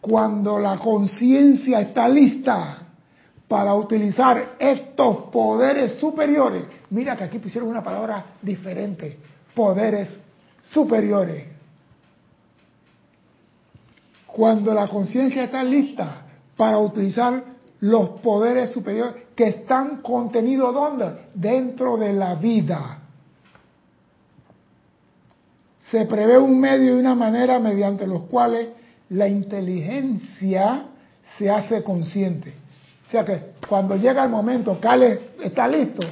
Cuando la conciencia está lista para utilizar estos poderes superiores, mira que aquí pusieron una palabra diferente, poderes superiores. Cuando la conciencia está lista para utilizar los poderes superiores que están contenidos ¿dónde? Dentro de la vida se prevé un medio y una manera mediante los cuales la inteligencia se hace consciente. O sea que cuando llega el momento, Cale está listo,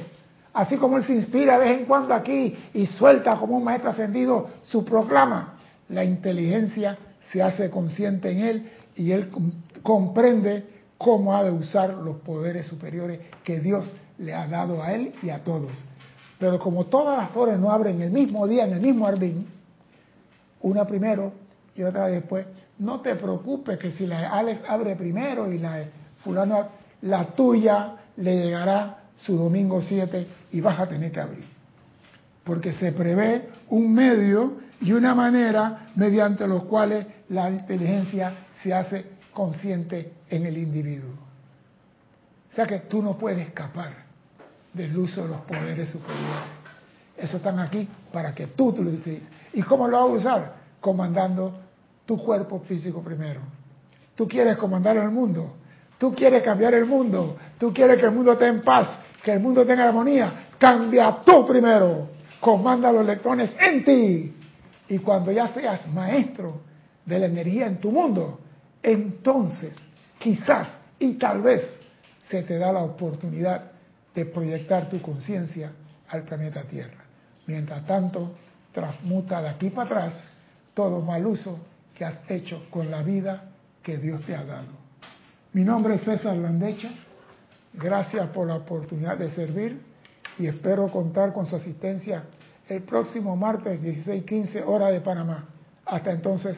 así como él se inspira de vez en cuando aquí y suelta como un maestro ascendido su proclama, la inteligencia se hace consciente en él y él comprende cómo ha de usar los poderes superiores que Dios le ha dado a él y a todos. Pero como todas las flores no abren el mismo día en el mismo jardín, una primero y otra después. No te preocupes que si la Alex abre primero y la fulano, la tuya le llegará su domingo 7 y vas a tener que abrir. Porque se prevé un medio y una manera mediante los cuales la inteligencia se hace consciente en el individuo. O sea que tú no puedes escapar del uso de los poderes superiores. Eso están aquí para que tú, lo utilices. ¿Y cómo lo vas a usar? Comandando tu cuerpo físico primero. Tú quieres comandar el mundo. Tú quieres cambiar el mundo. Tú quieres que el mundo esté en paz, que el mundo tenga armonía. Cambia tú primero. Comanda los electrones en ti. Y cuando ya seas maestro de la energía en tu mundo, entonces quizás y tal vez se te da la oportunidad de proyectar tu conciencia al planeta Tierra. Mientras tanto, transmuta de aquí para atrás todo mal uso que has hecho con la vida que Dios te ha dado. Mi nombre es César Landecha. Gracias por la oportunidad de servir y espero contar con su asistencia el próximo martes 16:15 hora de Panamá. Hasta entonces,